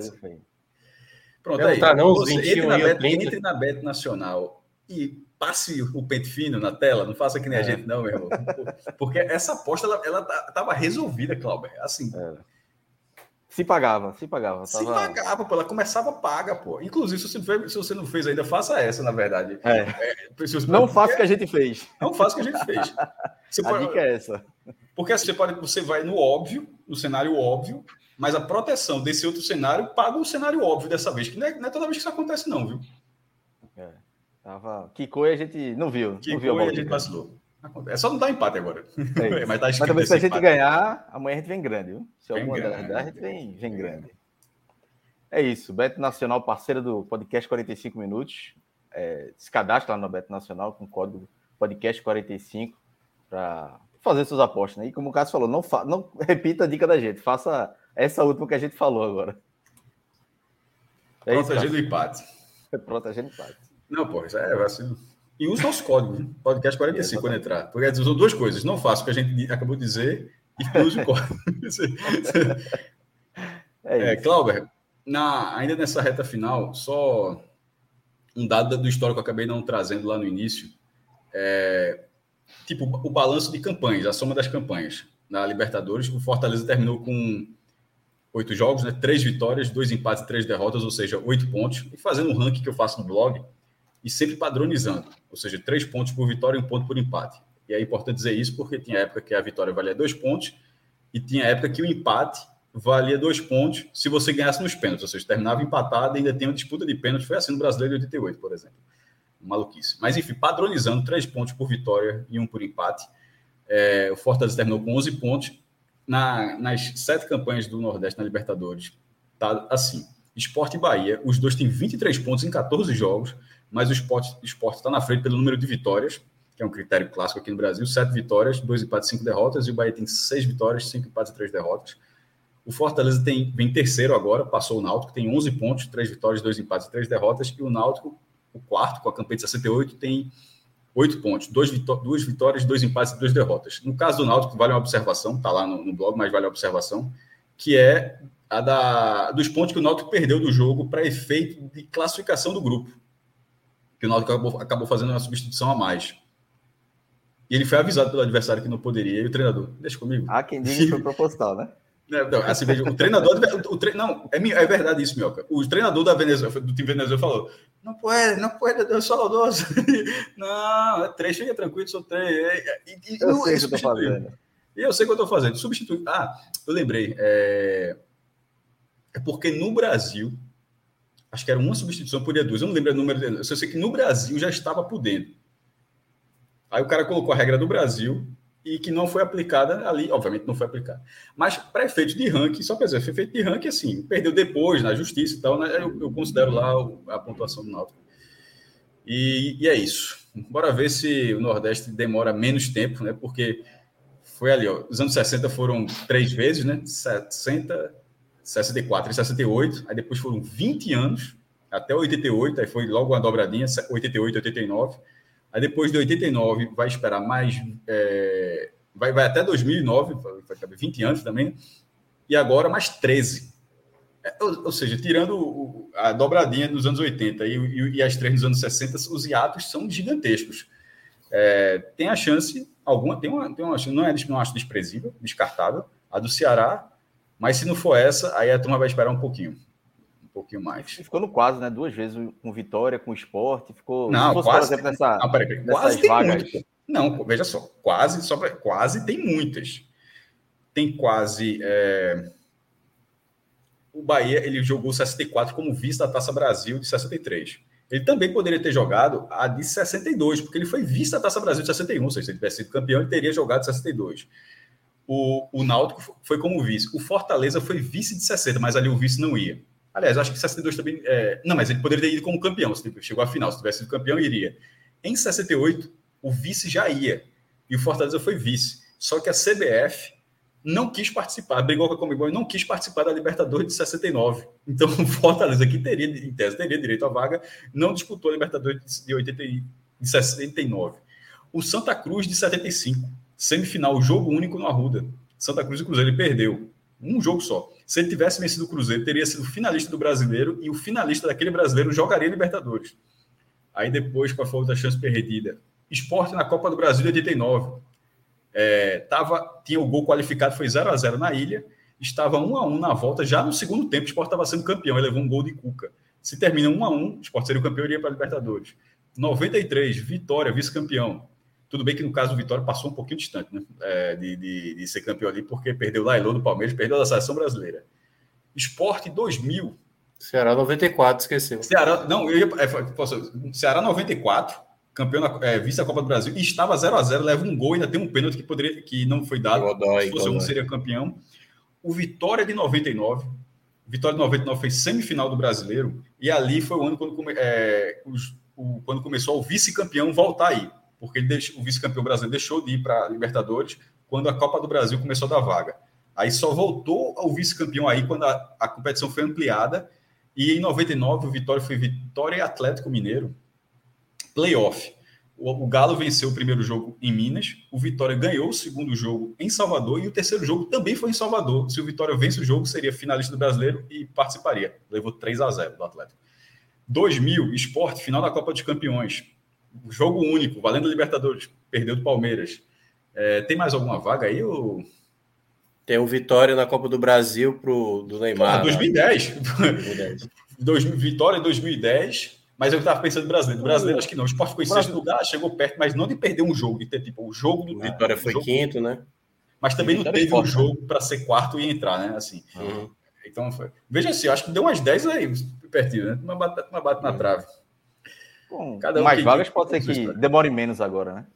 Pronto, aí. Tá, não, você, entre, na Bet, entre na Bet Nacional e passe o pente fino na tela, não faça que nem é. a gente, não, meu irmão. Porque essa aposta, ela, ela tava resolvida, Cláudio. Assim. É. Se pagava, se pagava. Tava... Se pagava, pô, ela começava paga, pô. Inclusive, se você, fez, se você não fez ainda, faça essa, na verdade. É. É, não faça o que a gente fez. Não faça o que a gente fez. Você a pode... dica é essa. Porque assim, você, pode, você vai no óbvio, no cenário óbvio, mas a proteção desse outro cenário paga o cenário óbvio dessa vez, que não é, não é toda vez que isso acontece, não, viu? É. Tava... Kiko e a gente não viu. Não viu a, a gente vacilou. É só não dar empate agora. É mas, tá mas também se a gente empate. ganhar, amanhã a gente vem grande, viu? Se vem alguma grande, a gente vem, vem grande. É isso. Beto Nacional, parceira do podcast 45 Minutos. É, se cadastra lá no Beto Nacional com o código podcast 45 para fazer suas apostas. Né? E como o Cássio falou, não, não repita a dica da gente, faça essa última que a gente falou agora. É Protegendo o empate. Protegendo o empate. Não, pô, isso é assim. E usa nosso código, né? podcast 45 quando entrar. Porque usam duas coisas. Não faça o que a gente acabou de dizer e use o código. é, é Clauber, na, ainda nessa reta final, só um dado do histórico que eu acabei não trazendo lá no início. É, tipo, o balanço de campanhas, a soma das campanhas. na Libertadores. O Fortaleza terminou com oito jogos, né? Três vitórias, dois empates e três derrotas, ou seja, oito pontos. E fazendo um ranking que eu faço no blog e sempre padronizando, ou seja, três pontos por vitória e um ponto por empate. E é importante dizer isso porque tinha época que a vitória valia dois pontos e tinha época que o empate valia dois pontos se você ganhasse nos pênaltis, ou seja, terminava empatado e ainda tem uma disputa de pênaltis. Foi assim no Brasileiro de 88, por exemplo. Maluquice. Mas, enfim, padronizando três pontos por vitória e um por empate. É, o Fortaleza terminou com 11 pontos. Na, nas sete campanhas do Nordeste na Libertadores, tá assim. Esporte e Bahia, os dois têm 23 pontos em 14 jogos, mas o Esporte está na frente pelo número de vitórias, que é um critério clássico aqui no Brasil. Sete vitórias, dois empates, cinco derrotas, e o Bahia tem seis vitórias, cinco empates e três derrotas. O Fortaleza tem, vem terceiro agora, passou o Náutico, tem 11 pontos, três vitórias, dois empates e três derrotas, e o Náutico, o quarto, com a campanha de 68, tem oito pontos, dois vitó duas vitórias, dois empates e duas derrotas. No caso do Náutico, vale uma observação, está lá no, no, blog, mas vale a observação, que é a da, dos pontos que o Náutico perdeu do jogo para efeito de classificação do grupo. Que o Náutico acabou, acabou fazendo uma substituição a mais. E ele foi avisado pelo adversário que não poderia, e o treinador, deixa comigo. Ah, quem diz que foi proposital, né? Não, assim, veja, o treinador. O tre... Não, é, é verdade isso, Mioca. O treinador da Venezuela, do time Venezuela falou: não pode, não pode, Deus saudoso. não, é três, fica tranquilo, sou três. E, e, eu sei o que eu tô fazendo. E eu sei o que eu tô fazendo. Substituir. Ah, eu lembrei. É... é porque no Brasil, acho que era uma substituição por duas. Eu não lembro o número. Eu sei que no Brasil já estava por dentro. Aí o cara colocou a regra do Brasil e que não foi aplicada ali, obviamente não foi aplicada. Mas para efeito de ranking, só para dizer, efeito de ranking assim, perdeu depois na justiça e tal, né? eu, eu considero lá a pontuação do Náutico. E, e, é isso. Bora ver se o Nordeste demora menos tempo, né? Porque foi ali, ó, os anos 60 foram três vezes, né? 60, 64 e 68, aí depois foram 20 anos, até 88, aí foi logo uma dobradinha, 88, 89 Aí depois de 89 vai esperar mais. É, vai, vai até 2009, vai caber 20 anos também. E agora mais 13. É, ou, ou, seja, tirando o, a dobradinha dos anos 80 e, e, e, as três dos anos 60, os hiatos são gigantescos. É, tem a chance, alguma, tem uma, tem uma não é não acho desprezível, descartável, a do Ceará, mas se não for essa, aí a turma vai esperar um pouquinho pouquinho mais. ficou no quase, né? Duas vezes com vitória, com esporte. Ficou. Não, fosse, quase. Exemplo, nessa, não, peraí, peraí. Quase tem vagas. Muito. Não, veja só. Quase, só pra, quase tem muitas. Tem quase. É... O Bahia ele jogou 64 como vice da Taça Brasil de 63. Ele também poderia ter jogado a de 62, porque ele foi vice da Taça Brasil de 61. Ou seja, se ele tivesse sido campeão, ele teria jogado 62. O, o Náutico foi como vice. O Fortaleza foi vice de 60, mas ali o vice não ia. Aliás, acho que 62 também. É... Não, mas ele poderia ter ido como campeão. Se chegou à final. Se tivesse sido campeão, iria. Em 68, o vice já ia. E o Fortaleza foi vice. Só que a CBF não quis participar, brigou com a Comebol e não quis participar da Libertadores de 69. Então, o Fortaleza, que teria, em tese, teria direito à vaga, não disputou a Libertadores de, 80, de 69. O Santa Cruz de 75, semifinal, jogo único no Arruda. Santa Cruz e Cruzeiro, ele perdeu. Um jogo só. Se ele tivesse vencido o Cruzeiro, teria sido finalista do brasileiro e o finalista daquele brasileiro jogaria Libertadores. Aí depois, com a outra chance perdida? Esporte na Copa do Brasil de 89. É, tava, tinha o gol qualificado, foi 0 a 0 na ilha. Estava 1 a 1 na volta. Já no segundo tempo, o Esporte estava sendo campeão. Ele levou um gol de Cuca. Se termina 1 a 1 o Esporte seria o campeão iria para a Libertadores. 93, Vitória, vice-campeão. Tudo bem que no caso do Vitória passou um pouquinho distante né? É, de, de, de, ser campeão ali, porque perdeu o Lailô do Palmeiras, perdeu a seleção brasileira. Esporte 2000. Ceará 94, esqueceu. Ceará, não, eu ia, é, posso, Ceará 94, campeão na, é, vice da Copa do Brasil, e estava 0 a 0 leva um gol, ainda tem um pênalti que, poderia, que não foi dado. Godói, se fosse um, seria campeão. O Vitória de 99, Vitória de 99 fez semifinal do brasileiro, e ali foi o ano quando, é, os, o, quando começou o vice-campeão voltar aí porque deixou, o vice-campeão brasileiro deixou de ir para a Libertadores quando a Copa do Brasil começou a dar vaga. Aí só voltou ao vice-campeão aí quando a, a, competição foi ampliada. E em 99 o Vitória foi Vitória e Atlético Mineiro. Playoff. O, o Galo venceu o primeiro jogo em Minas, o Vitória ganhou o segundo jogo em Salvador e o terceiro jogo também foi em Salvador. Se o Vitória vence o jogo, seria finalista do Brasileiro e participaria. Levou 3 a 0 do Atlético. 2000, esporte, final da Copa dos Campeões jogo único, valendo Libertadores, perdeu do Palmeiras. É, tem mais alguma vaga aí? Ou... Tem um Vitória na Copa do Brasil pro, do Neymar. Ah, 2010. 2010. 2000, vitória em 2010. Mas eu estava pensando no brasileiro. Brasileiro, acho que não. O esporte foi em sexto lugar, chegou perto, mas não de perder um jogo, de ter tipo o jogo do. Vitória foi jogo, quinto, né? Mas também não teve um jogo para ser quarto e entrar, né? Assim. Uhum. Então foi. Veja assim, acho que deu umas 10 aí, pertinho, né? Uma bate, uma bate na uhum. trave. Bom, Cada um mais vagas pode ser que demore menos agora, né?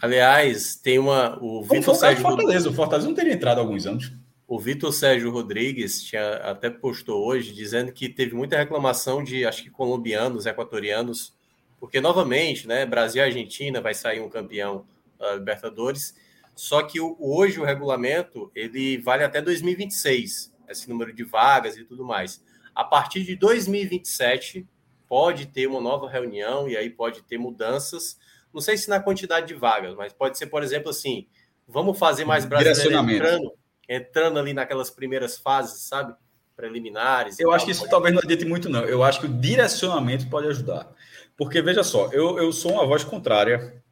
Aliás, tem uma. O Vitor Sérgio. Fortaleza. O Fortaleza não teria entrado há alguns anos. O Vitor Sérgio Rodrigues tinha até postou hoje dizendo que teve muita reclamação de, acho que colombianos, equatorianos, porque novamente, né, Brasil e Argentina vai sair um campeão da Libertadores. Só que o, hoje o regulamento ele vale até 2026, esse número de vagas e tudo mais. A partir de 2027 pode ter uma nova reunião e aí pode ter mudanças não sei se na quantidade de vagas, mas pode ser, por exemplo, assim, vamos fazer mais brasileiros entrando, entrando ali naquelas primeiras fases, sabe? Preliminares. Eu acho que isso talvez não adiante muito, não. Eu acho que o direcionamento pode ajudar. Porque, veja só, eu, eu sou uma voz contrária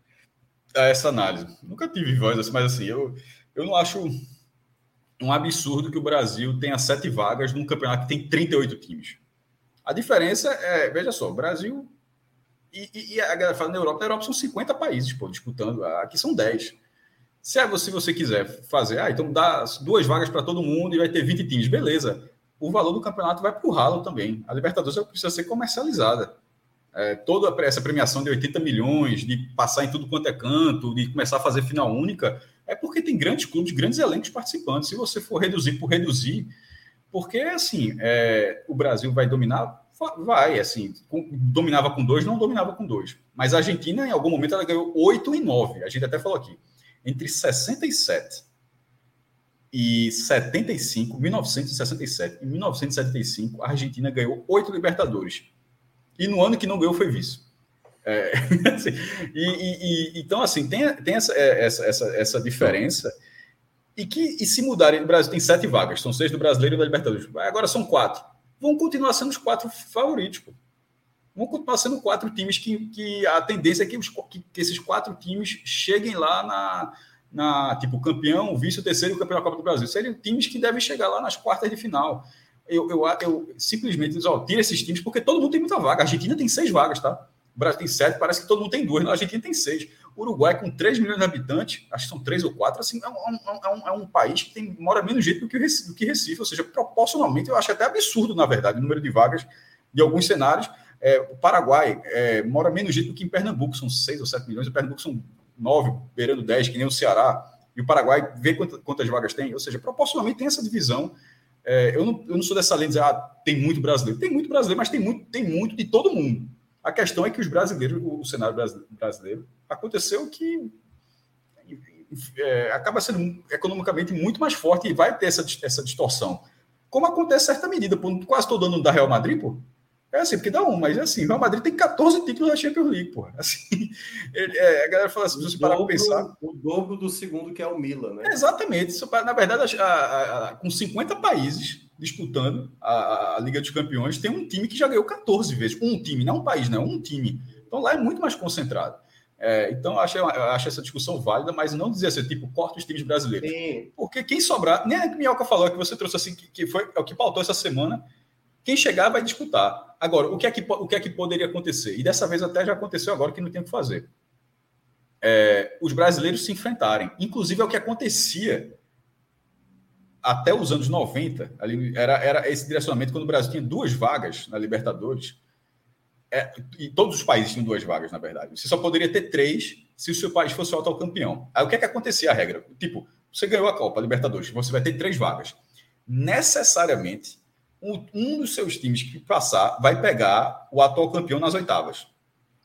a essa análise. Nunca tive voz assim, mas assim, eu, eu não acho um absurdo que o Brasil tenha sete vagas num campeonato que tem 38 times. A diferença é, veja só, Brasil e, e, a galera fala na Europa, na Europa são 50 países, pô, disputando. Aqui são 10. Se é você, você quiser fazer, ah, então dá duas vagas para todo mundo e vai ter 20 times, beleza. O valor do campeonato vai para o ralo também. A Libertadores precisa ser comercializada. É, toda essa premiação de 80 milhões, de passar em tudo quanto é canto, de começar a fazer final única, é porque tem grandes clubes, grandes elencos participando. Se você for reduzir por reduzir, porque assim, é, o Brasil vai dominar Vai, assim, com, dominava com dois, não dominava com dois. Mas a Argentina, em algum momento, ela ganhou oito e nove. A gente até falou aqui. Entre 67 e 75, 1967 e 1975, a Argentina ganhou oito Libertadores. E no ano que não ganhou foi vice. É, assim, e, e, e, então, assim, tem, tem essa, é, essa, essa, essa diferença. E que e se mudarem, o Brasil tem sete vagas, são seis do brasileiro e da Libertadores. Agora são quatro vão continuar sendo os quatro favoritos. Pô. Vão continuar sendo quatro times que, que a tendência é que, os, que, que esses quatro times cheguem lá na, na tipo, campeão, vice, o terceiro campeão da Copa do Brasil. Seriam times que devem chegar lá nas quartas de final. Eu, eu, eu simplesmente diz, ó, tira esses times, porque todo mundo tem muita vaga. A Argentina tem seis vagas, tá? O Brasil tem sete, parece que todo mundo tem duas. A Argentina tem seis. Uruguai, com 3 milhões de habitantes, acho que são três ou quatro, assim, é um, é um, é um país que tem, mora menos gente do que, Recife, do que Recife. Ou seja, proporcionalmente, eu acho até absurdo, na verdade, o número de vagas de alguns cenários. É, o Paraguai é, mora menos gente do que em Pernambuco, são 6 ou 7 milhões. O Pernambuco são 9, beirando 10, que nem o Ceará. E o Paraguai vê quantas, quantas vagas tem. Ou seja, proporcionalmente tem essa divisão. É, eu, não, eu não sou dessa lei de dizer, ah, tem muito brasileiro. Tem muito brasileiro, mas tem muito, tem muito de todo mundo. A questão é que os brasileiros, o cenário brasileiro, aconteceu que é, acaba sendo economicamente muito mais forte e vai ter essa, essa distorção. Como acontece certa medida, quase todo ano da Real Madrid, pô. É assim, porque dá um, mas é assim, o Real Madrid tem 14 títulos da Champions League, pô. Assim, é, a galera fala assim, se você parar para pensar. O dobro do segundo que é o Milan, né? exatamente. Na verdade, a, a, a, com 50 países, disputando a, Liga dos Campeões, tem um time que já ganhou 14 vezes. Um time, não um país, não, um time. Então lá é muito mais concentrado. É, então, eu acho, eu acho essa discussão válida, mas não dizer assim, tipo, corta os times brasileiros. Sim. Porque quem sobrar, nem a Minhoca falou que você trouxe assim, que, que foi é o que pautou essa semana, quem chegar vai disputar. Agora, o que, é que, o que é que poderia acontecer? E dessa vez até já aconteceu agora que não tem o que fazer. É, os brasileiros se enfrentarem. Inclusive, é o que acontecia até os anos 90, ali era, era esse direcionamento quando o Brasil tinha duas vagas na Libertadores, é, e todos os países tinham duas vagas, na verdade. Você só poderia ter três se o seu país fosse o atual campeão. Aí o que é que acontecia a regra? Tipo, você ganhou a Copa a Libertadores, você vai ter três vagas. Necessariamente, um, um dos seus times que passar vai pegar o atual campeão nas oitavas.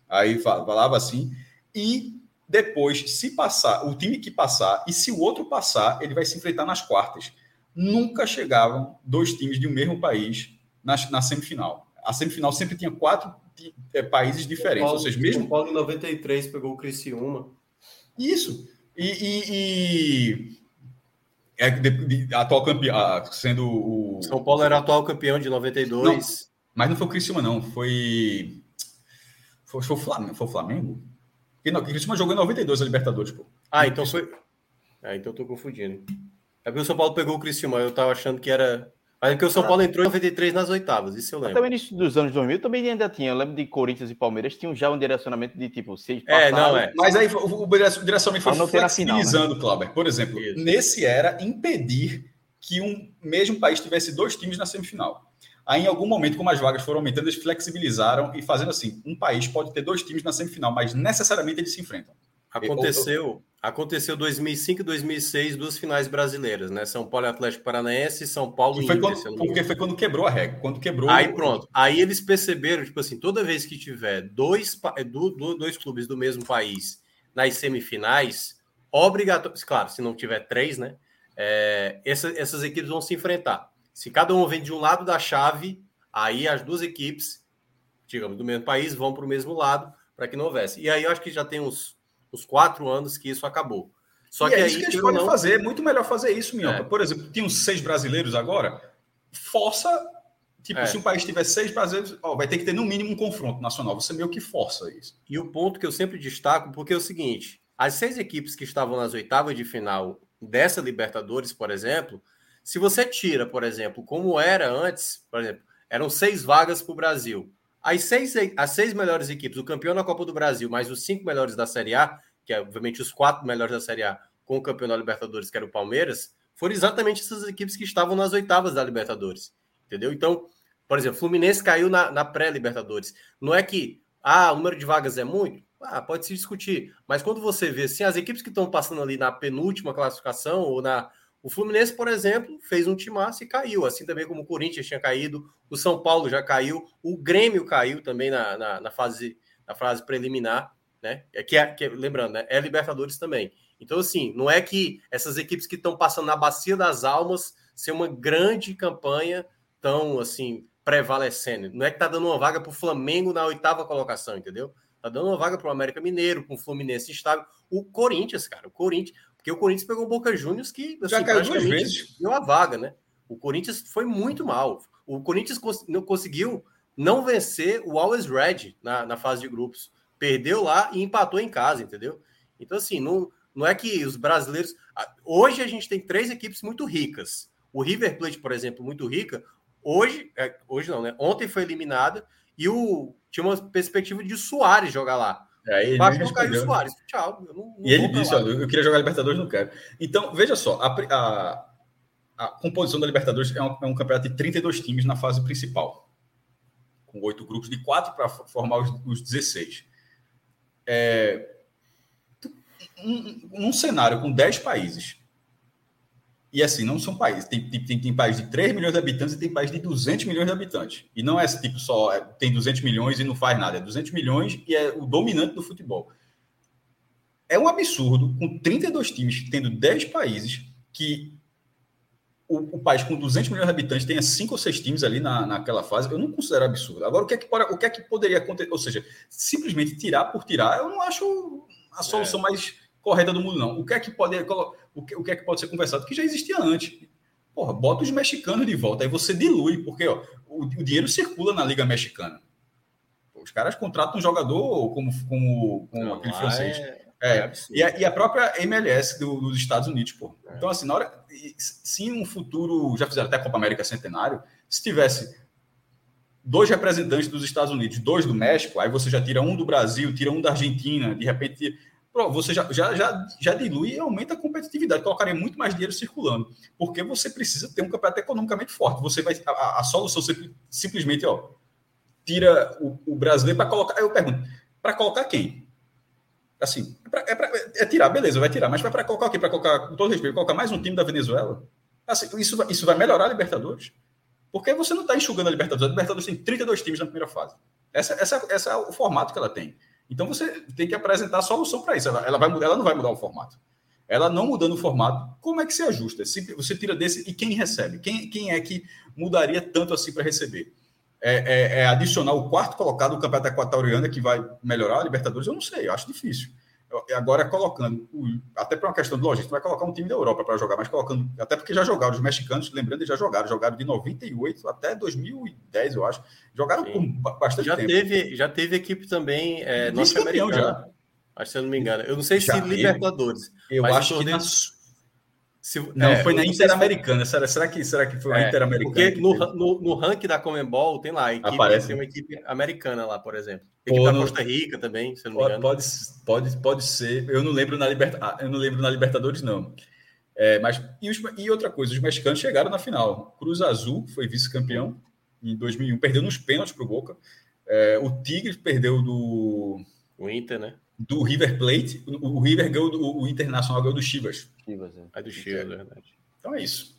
Aí falava assim, e depois, se passar, o time que passar, e se o outro passar, ele vai se enfrentar nas quartas nunca chegavam dois times de um mesmo país na, na semifinal. A semifinal sempre tinha quatro é, países diferentes. Paulo, ou seja, mesmo. O Paulo em 93 pegou o Criciúma. Isso. E. e, e... É, de, de, atual campeão, sendo o. São Paulo era atual campeão de 92. Não, mas não foi o Criciúma, não. Foi. Foi, foi o Flamengo. Foi o Flamengo? Porque não, o Criciúma jogou em 92 a Libertadores, pô. Ah, então foi. Ah, então eu tô confundindo. É porque o São Paulo pegou o Criciúma, eu tava achando que era é porque o São Paulo entrou em 93 nas oitavas, isso eu lembro. Até o início dos anos 2000 também ainda tinha. Eu lembro de Corinthians e Palmeiras tinham já um direcionamento de tipo, se é, não é. Mas aí o, o direcionamento foi não flexibilizando, né? Clauber. Por exemplo, isso. nesse era impedir que um mesmo país tivesse dois times na semifinal. Aí, em algum momento, como as vagas foram aumentando, eles flexibilizaram e fazendo assim: um país pode ter dois times na semifinal, mas necessariamente eles se enfrentam. Aconteceu, aconteceu 2005 e 2006, duas finais brasileiras, né? São Paulo e Atlético Paranaense e São Paulo e foi Inter, quando, Porque foi quando quebrou a regra, quando quebrou. Aí pronto. Aí eles perceberam, tipo assim, toda vez que tiver dois, dois clubes do mesmo país nas semifinais, obrigatório, claro, se não tiver três, né? É, essa, essas equipes vão se enfrentar. Se cada um vem de um lado da chave, aí as duas equipes, digamos, do mesmo país, vão para o mesmo lado para que não houvesse. E aí eu acho que já tem uns os quatro anos que isso acabou. Só e que é aí, isso que a gente pode não... fazer, é muito melhor fazer isso, Minhoca. É. Por exemplo, tinha uns seis brasileiros agora, força. Tipo, é. se um país tiver seis brasileiros, ó, vai ter que ter no mínimo um confronto nacional. Você meio que força isso. E o ponto que eu sempre destaco, porque é o seguinte: as seis equipes que estavam nas oitavas de final dessa Libertadores, por exemplo, se você tira, por exemplo, como era antes, por exemplo, eram seis vagas para o Brasil. As seis, as seis melhores equipes, o campeão da Copa do Brasil, mais os cinco melhores da Série A, que é obviamente os quatro melhores da Série A, com o campeão da Libertadores, que era o Palmeiras, foram exatamente essas equipes que estavam nas oitavas da Libertadores. Entendeu? Então, por exemplo, Fluminense caiu na, na pré-Libertadores. Não é que ah, o número de vagas é muito? Ah, pode se discutir. Mas quando você vê assim, as equipes que estão passando ali na penúltima classificação ou na o Fluminense, por exemplo, fez um timaço e caiu, assim também como o Corinthians tinha caído, o São Paulo já caiu, o Grêmio caiu também na, na, na fase, na fase preliminar, né? É que, é, que é, lembrando, né? É Libertadores também. Então, assim, não é que essas equipes que estão passando na bacia das almas ser uma grande campanha tão assim prevalecendo. Não é que tá dando uma vaga para o Flamengo na oitava colocação, entendeu? Tá dando uma vaga para o América Mineiro, com o Fluminense estável. O Corinthians, cara, o Corinthians. Porque o Corinthians pegou o Boca Juniors que assim, já caiu duas vezes. Deu a vaga, né? O Corinthians foi muito mal. O Corinthians não conseguiu não vencer o Always Red na, na fase de grupos. Perdeu lá e empatou em casa, entendeu? Então, assim, não, não é que os brasileiros. Hoje a gente tem três equipes muito ricas. O River Plate, por exemplo, muito rica. Hoje, é, hoje não, né? Ontem foi eliminada e o tinha uma perspectiva de Soares jogar lá. Aí ele Baixou caiu Soares. Tchau. Não, não e ele disse: olha, eu queria jogar Libertadores, não quero. Então, veja só, a, a, a composição da Libertadores é um, é um, campeonato de 32 times na fase principal, com oito grupos de quatro para formar os, os 16. É, um, um cenário com 10 países e assim, não são países. Tem, tem, tem país de 3 milhões de habitantes e tem país de 200 milhões de habitantes. E não é esse tipo só, é, tem 200 milhões e não faz nada. É 200 milhões e é o dominante do futebol. É um absurdo, com 32 times, tendo 10 países, que o, o, país com 200 milhões de habitantes tenha 5 ou 6 times ali na, naquela fase, eu não considero absurdo. Agora, o que, é que, o que é que poderia acontecer? Ou seja, simplesmente tirar por tirar, eu não acho a solução é. mais correta do mundo, não. O que é que pode, o que, o que é que pode ser conversado? Que já existia antes. Porra, bota os mexicanos de volta, aí você dilui, porque ó, o, o dinheiro circula na Liga Mexicana. Os caras contratam um jogador como, como, como não, aquele francês. É... É, e, a, e, a, própria MLS do, dos Estados Unidos, pô. É. Então, assim, na hora. Se um futuro. Já fizeram até a Copa América Centenário. Se tivesse dois representantes dos Estados Unidos, dois do México, aí você já tira um do Brasil, tira um da Argentina, de repente você já, já, já, já dilui e aumenta a competitividade, colocaria muito mais dinheiro circulando, porque você precisa ter um campeonato economicamente forte. Você vai a, a solução simplesmente ó, tira o, o brasileiro para colocar. Eu pergunto, para colocar quem? Assim, é, pra, é, pra, é, tirar, beleza, vai tirar, mas para colocar quê? Para colocar, com todo respeito, colocar mais um time da Venezuela? Assim, isso, isso vai melhorar a Libertadores? Porque você não está enxugando a Libertadores. A Libertadores tem 32 times na primeira fase. Essa, essa, essa é o formato que ela tem. Então você tem que apresentar a solução para isso. Ela, ela, vai, ela não vai mudar o formato. Ela não mudando o formato, como é que se ajusta? Se você tira desse e quem recebe? Quem, quem é que mudaria tanto assim para receber? É, é, é, adicionar o quarto colocado do Campeonato Equatoriano que vai melhorar a Libertadores? Eu não sei, eu acho difícil. Agora, colocando, até para uma questão de logística, vai colocar um time da Europa para jogar, mas colocando, até porque já jogaram, os mexicanos, lembrando, já jogaram, jogaram de 98 até 2010, eu acho. Jogaram Sim. por bastante já tempo. Teve, já teve equipe também é, norte-americana. Acho que eu não me engano. Eu não sei já se Libertadores. Eu acho que na... Se, não, é, foi na Interamericana. Se será, será, que, será que foi a é, Interamericana? Porque no, no, no ranking da Comembol tem lá, equipe, Aparece. tem uma equipe americana lá, por exemplo. Equipe da Costa Rica também, se não me engano. Pode, pode, pode ser. Eu não lembro na, Liberta, ah, eu não lembro na Libertadores, não. É, mas, e, os, e, outra coisa, os mexicanos chegaram na final. Cruz Azul foi vice-campeão em 2001, perdeu nos pênaltis para o Boca. É, o Tigres perdeu do. O Inter, né? Do River Plate. O, o River ganhou do, o Internacional ganhou do Chivas. Chivas, é. é do Chivas, é verdade. Então é isso.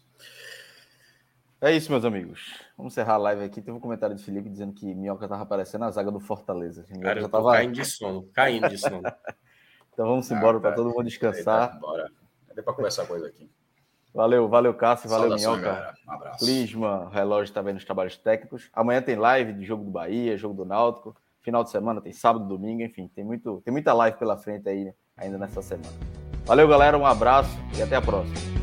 É isso, meus amigos. Vamos encerrar a live aqui. Teve um comentário de Felipe dizendo que Minhoca estava aparecendo na zaga do Fortaleza. Cara, já tava... caindo de sono, caindo de sono. então vamos embora ah, para todo mundo descansar. Bora. Deu para conversar coisa aqui. Valeu, valeu, Cássio, valeu, Minhoca. Um abraço. Clisma, relógio também nos trabalhos técnicos. Amanhã tem live de jogo do Bahia, jogo do Náutico. Final de semana tem sábado, domingo, enfim, tem, muito, tem muita live pela frente aí ainda nessa semana. Valeu, galera, um abraço e até a próxima.